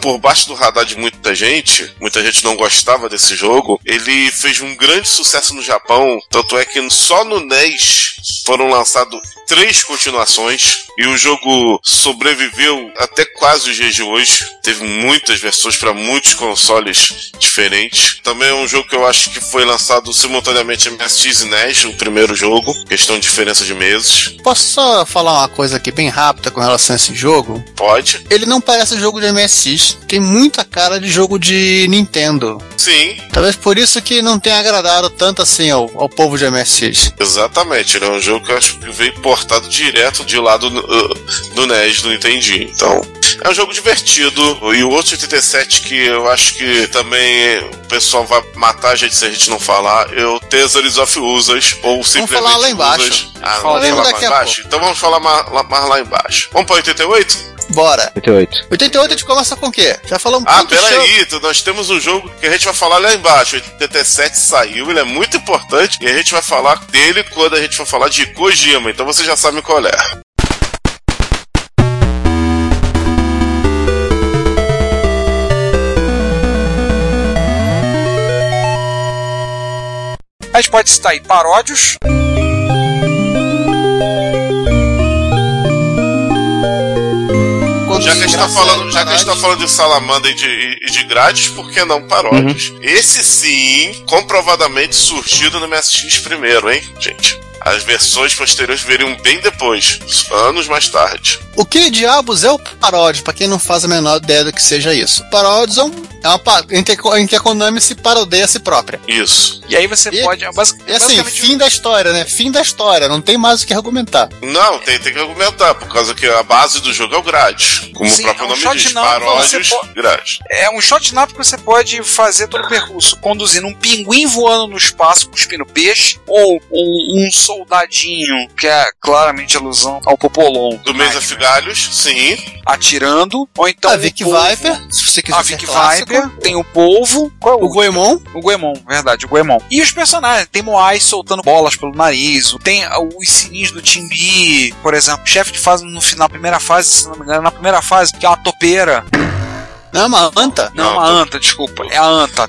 por baixo do radar de muita gente, muita gente não gostava desse jogo. Ele fez um grande sucesso no Japão, tanto é que só no NES he foram lançados três continuações e o jogo sobreviveu até quase os dias de hoje. Teve muitas versões para muitos consoles diferentes. Também é um jogo que eu acho que foi lançado simultaneamente em MSX e NES, o primeiro jogo, questão de diferença de meses. Posso só falar uma coisa aqui bem rápida com relação a esse jogo? Pode? Ele não parece jogo de MSX, tem muita cara de jogo de Nintendo. Sim, Talvez por isso que não tenha agradado tanto assim ao, ao povo de MSX. exatamente. Ele é um jogo que eu acho que veio portado direto de lá do, uh, do NES, do Nintendinho. Então, é um jogo divertido. E o outro 87 que eu acho que também o pessoal vai matar a gente se a gente não falar, é o Tesories of Usas, ou simplesmente falar lá embaixo. Usas. Ah, vamos falar mais embaixo? Então vamos falar mais lá embaixo. Vamos para 88? Bora. 88. 88 a gente começa com o quê? Já falamos Ah, peraí, nós temos um jogo que a gente vai falar lá embaixo. O 87 saiu, ele é muito importante e a gente vai falar dele quando a gente for falar de Kojima, então você já sabe qual é. A gente pode citar aí paródios. Já que a gente tá falando, já que a gente tá falando de Salamanda e de, e de Grades, por que não paródias? Esse sim, comprovadamente surgido no MSX primeiro, hein, gente? As versões posteriores veriam bem depois, anos mais tarde. O que diabos é o paródio, pra quem não faz a menor ideia do que seja isso? Paródios é, um, é uma em que, em que a Konami se parodeia a si própria. Isso. E aí você E- pode. é basic- E assim, fim da história, né? Fim da história, não tem mais o que argumentar. Não, tem, tem que argumentar, por causa que a base do jogo é o Grade. Como Sim, o próprio é um nome shot diz, paródios, pode- Grade. É um shot nap que você pode fazer todo o percurso, conduzindo um pinguim voando no espaço, cuspindo peixe, ou um, um soldadinho, que é claramente alusão ao Popolon. Do Mesa Figalhos, sim. Atirando, ou então. a Vic polvo. Viper, se você quiser A Vic clássico. Tem o polvo. Qual é O Goemon, O Goemon, verdade, o Goemon. E os personagens, tem Moai soltando bolas pelo nariz, tem os sininhos do Timbi, por exemplo, chefe de fase no final, primeira fase, se não me engano, na primeira fase, que é uma topeira. não é uma anta? Não, Não, uma tô- anta, desculpa, é a anta.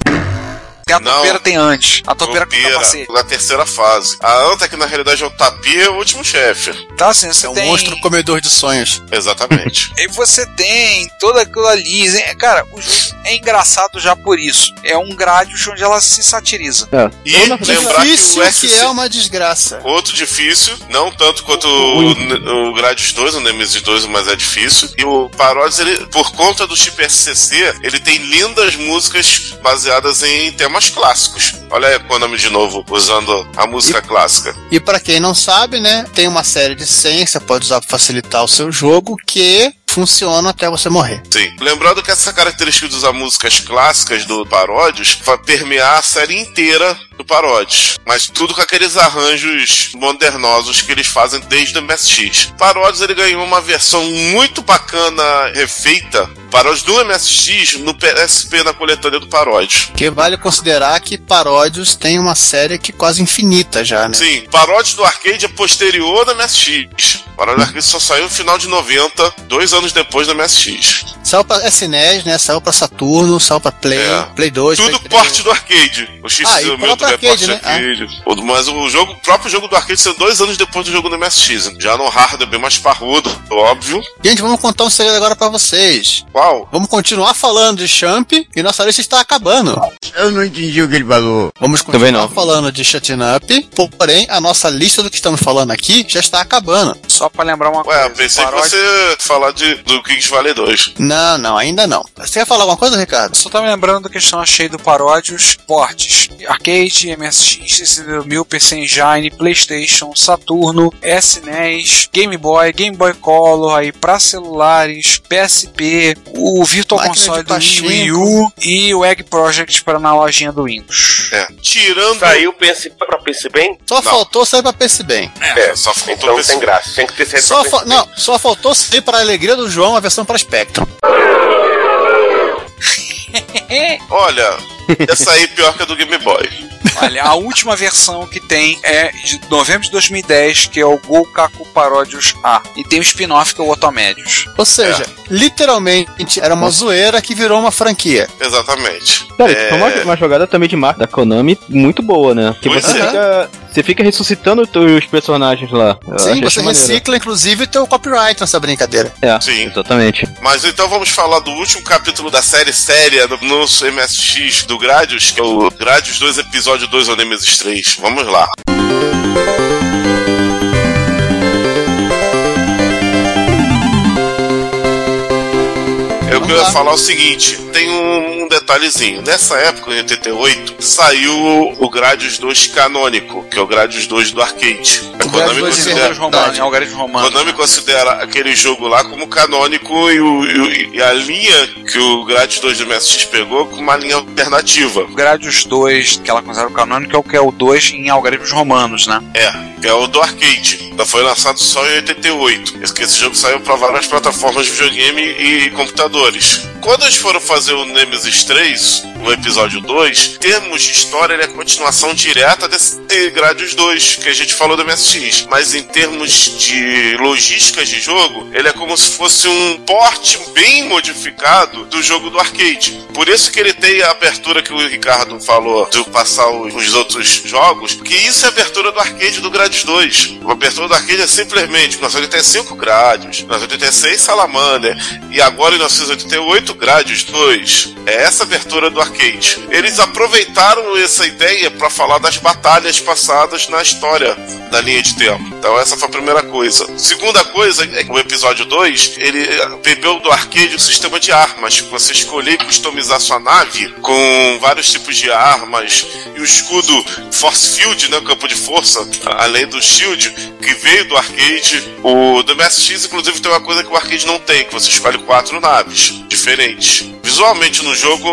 Tem a Não. topeira tem antes. A topeira com capacete. na terceira fase. A Anta, que na realidade é o Tapir, é o último chefe. Tá assim, você É um tem. monstro comedor de sonhos. Exatamente. (laughs) E você tem toda aquilo ali. é- Cara, o jogo é engraçado já por isso. É um Gradius onde ela se satiriza. É. E não- lembrar que Difícil o que, SC... é uma desgraça. Outro difícil, não tanto quanto o, o Gradius 2, o Nemesis 2, mas é difícil. E o Parodies, ele, por conta do chip SCC, ele tem lindas músicas baseadas em temas clássicos. Olha aí a Konami de novo, usando a música clássica. E pra quem não sabe, né, tem uma série de senhas que você pode usar pra facilitar o seu jogo que funciona até você morrer. Sim. Lembrando que essa característica de usar músicas clássicas do Paródios vai permear a série inteira do Paródios. Mas tudo com aqueles arranjos modernosos que eles fazem desde o MSX. Paródios ele ganhou uma versão muito bacana, refeita. Paródios do MSX no PSP na coletânea do Paródios. Que vale considerar que Paródios tem uma série que quase infinita já, né? Sim, Paródios do arcade é posterior do MSX. Paródios do arcade só saiu no final de 90, dois anos depois do MSX. Saiu pra SNES, né? Saiu pra Saturno, saiu pra Play, É. Play 2, Tudo Play 3. porte do arcade. O X Ah, e o meu próprio também é porte arcade, né? arcade. O- Mas o jogo, o próprio jogo do arcade saiu dois anos depois do jogo do MSX. Já no hardware bem mais parrudo, óbvio. Gente, vamos contar um segredo agora pra vocês. Qual? Vamos continuar falando de Champ e nossa lista está acabando. Eu não entendi o que ele falou. Vamos continuar não. falando de Shutting Up, porém a nossa lista do que estamos falando aqui já está acabando. Só pra lembrar uma Ué, coisa. eu pensei que Paródia- você ia falar de, do Kings Valley 2. Não, não, ainda não. Você quer falar alguma coisa, Ricardo? Só tá me lembrando da questão achei do Paródios, portes, arcade, MSX, CC2000, PC Engine, Playstation, Saturno, SNES, Game Boy, Game Boy Color, aí pra celulares, PSP, o Virtual Máquina Console do. Wii U e o Egg Project para na lojinha do Windows. É. Tirando. Saiu PSP pra PC bem? Só Não. faltou sair pra PC bem. É, só faltou Então PC. tem graça. Tem que ter saído Só pra fa- PC não, só faltou sair para a alegria do João a versão para Spectrum. Olha, (laughs) essa aí é pior que a do Game Boy. Olha, a última versão que tem é de novembro de 2010, que é o Goukaku Paródios A. E tem o spin-off que é o Otomédios. Ou seja, literalmente era uma zoeira que virou uma franquia. Exatamente. Cara, É. foi uma, uma jogada também de marca da Konami muito boa, né? Que Pois você é. fica. Você fica ressuscitando os personagens lá. Eu Sim, você maneiro. recicla inclusive o teu copyright nessa brincadeira. É, Sim. exatamente. Mas então vamos falar do último capítulo da série séria no MSX do Gradius, que é o Gradius 2 Episódio 2 ou Nemesis 3. Vamos lá. Eu Vamos queria falar o seguinte, tem um, um detalhezinho. Nessa época, em 88, saiu o Gradius 2 canônico, que é o Gradius 2 do arcade. A O Konami Gradius 2 considera- Algarismo romano, algarismo romano. Konami considera aquele jogo lá como canônico e, o- e e a linha que o Gradius 2 do MSX pegou como uma linha alternativa. O Gradius 2, que ela considera o canônico, é o que é o 2 em algarismos romanos, né? É, que é o do arcade. Já foi lançado só em 88. Esse, esse jogo saiu para várias plataformas de videogame e computadores. Quando eles foram fazer o Nemesis 3, o episódio 2, em termos de história, ele é a continuação direta desse Gradius 2 que a gente falou do MSX. Mas em termos de logísticas de jogo, ele é como se fosse um porte bem modificado do jogo do arcade. Por isso que ele tem a abertura que o Ricardo falou de passar os outros jogos, que isso é a abertura do arcade do Gradius 2. A abertura do arcade é simplesmente 1985 Gradius, 1986 Salamander e agora em 1988 Gradius 2. É essa abertura do arcade. Eles aproveitaram essa ideia para falar das batalhas passadas na história da linha de tempo. Então essa foi a primeira coisa. Segunda coisa é que o episódio 2, ele bebeu do arcade o sistema de armas. Você escolher e customizar sua nave com vários tipos de armas e o escudo Force Field, né, campo de força, além do shield que veio do arcade. O do MSX inclusive tem uma coisa que o arcade não tem, que você escolhe quatro naves diferentes. Visualmente no jogo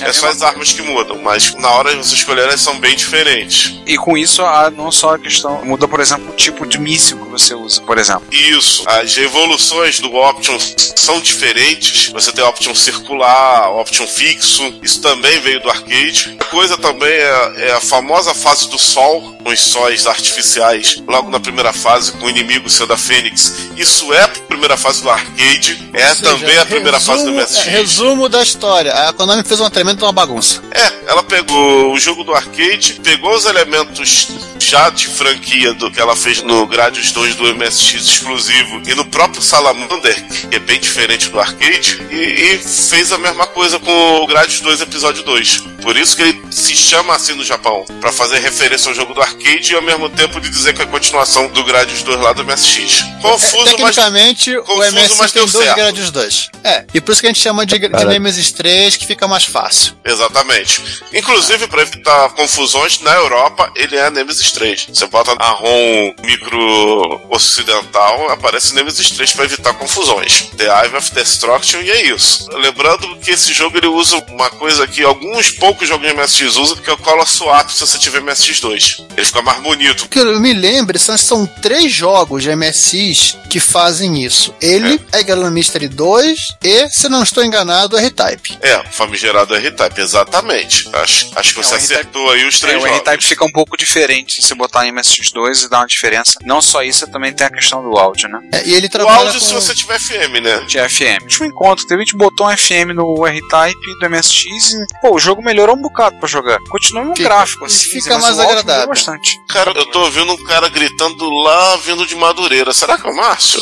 É é, só as armas que mudam, mas na hora de você escolher elas são bem diferentes. E com isso, a, não só a questão. Muda, por exemplo, o tipo de míssil que você usa, por exemplo. Isso. As evoluções do Option são diferentes. Você tem Option circular, Option fixo. Isso também veio do arcade. A coisa também é, é a famosa fase do sol, com os sóis artificiais, logo na primeira fase, com o inimigo sendo a Fênix. Isso é a primeira fase do arcade. É seja, também a primeira fase do MSX. É, resumo da história. A Konami fez uma tremenda uma bagunça. É, ela pegou o jogo do arcade, pegou os elementos já de franquia do que ela fez no Gradius 2 do MSX exclusivo e no próprio Salamander, que é bem diferente do arcade, e, e fez a mesma coisa com o Gradius 2 episódio 2. Por isso que ele se chama assim no Japão, Pra fazer referência ao jogo do arcade e ao mesmo tempo de dizer que é a continuação do Gradius 2 lá do MSX. Confuso, mas Tecnicamente, o confuso, MSX mas tem dois certo. Gradius 2. É, e por isso que a gente chama de, de. Nemesis 3, que fica mais fácil. Exatamente. Inclusive, para evitar confusões, na Europa ele é Nemesis 3. Você bota a ROM micro ocidental, aparece Nemesis 3 para evitar confusões. The Eye of Destruction e é isso. Lembrando que esse jogo ele usa uma coisa que alguns poucos jogos de MSX usam, que é o Color Swap se você tiver MSX 2. Ele fica mais bonito. Que eu me lembre, são, são três jogos de MSX que fazem isso. Ele, Eggman Mystery 2 e, se não estou enganado, o R-Type. É, o famigerado R-Type, exatamente. Acho, acho que É, você o acertou aí os É, três o jogos. R-Type fica um pouco diferente se você botar em MSX2 e dá uma diferença. Não só isso, também tem a questão do áudio, né? É, e ele O trabalha áudio com... se você tiver FM, né? De FM. Último encontro, teve a gente botou um FM no R-Type do MSX e, pô, o jogo melhorou um bocado pra jogar. Continua um Fica- gráfico assim, fica mais agradável. bastante. Cara, eu tô ouvindo um cara gritando lá vindo de Madureira. Será que é o Márcio?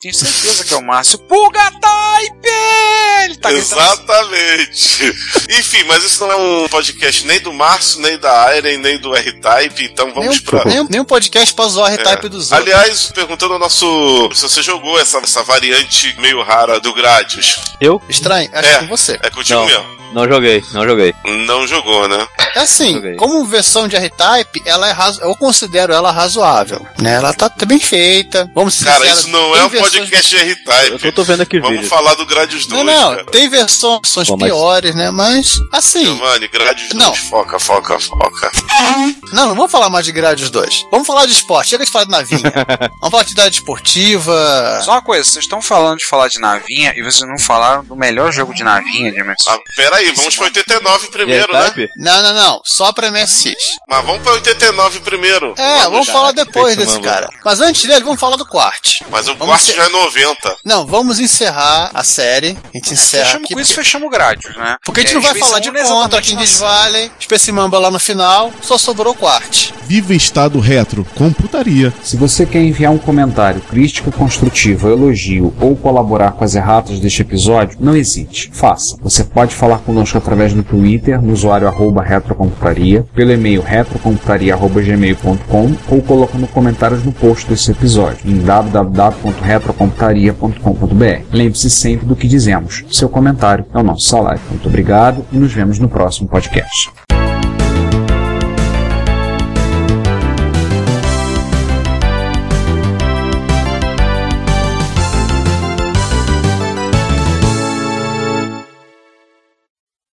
Tenho certeza que é o Márcio. Puga Type! Ele tá gritando assim. Exatamente. Enfim, mas isso não é um podcast nem do Márcio, nem da Iron, nem do R-Type, então vamos Nenhum, pra. nenhum, nenhum podcast pra zoar o R-Type É. dos outros. Aliás, perguntando ao nosso. Se você jogou essa, essa variante meio rara do Gradius. Eu? Estranho, acho É. que é com você. É contigo Não. mesmo. Não joguei, não joguei. Não jogou, né? É assim, Joguei. como versão de R-Type, ela é razo... eu considero ela razoável. Né? Ela tá bem feita. Vamos ser Cara, isso não é um podcast de Eu R-Type. tô, tô vendo aqui Vamos vídeo. falar do Gradius 2. Não, não, cara. tem versões Bom, mas- piores, né? Mas, assim, Giovanni, Gradius 2, Não. foca, foca, foca. não, não vamos falar mais de Gradius 2. Vamos falar de esporte, chega de falar de navinha. (laughs) vamos falar de atividade esportiva. Só uma coisa, vocês estão falando de falar de navinha e vocês não falaram do melhor jogo de navinha de. Ah, pera aí, vamos pra 89 primeiro, né? Não, não, não, só pra MSX. Mas vamos pra 89 primeiro. É, vamos já. falar depois feito, desse mano. cara. Mas antes dele, vamos falar do Quart. Mas o Vamos quarto ser- já é 90. Não, vamos encerrar a série. A gente encerra Fechamos aqui. com isso, Porque, fechamos o Gradius, né? porque a gente É, não vai falar de é contra, exatamente Kings nossa- Valley, Space Mamba lá no final, só sobrou o Quart. Viva Estado Retro, computaria. Se você quer enviar um comentário crítico, construtivo, elogio ou colaborar com as erratas deste episódio, não hesite, faça. Você pode falar conosco através do Twitter, no usuário arroba retrocomputaria, pelo e-mail retrocomputaria.gmail.com ou colocando comentários no post desse episódio em www.retrocomputaria.com.br. Lembre-se sempre do que dizemos. Seu comentário é o nosso salário. Muito obrigado e nos vemos no próximo podcast.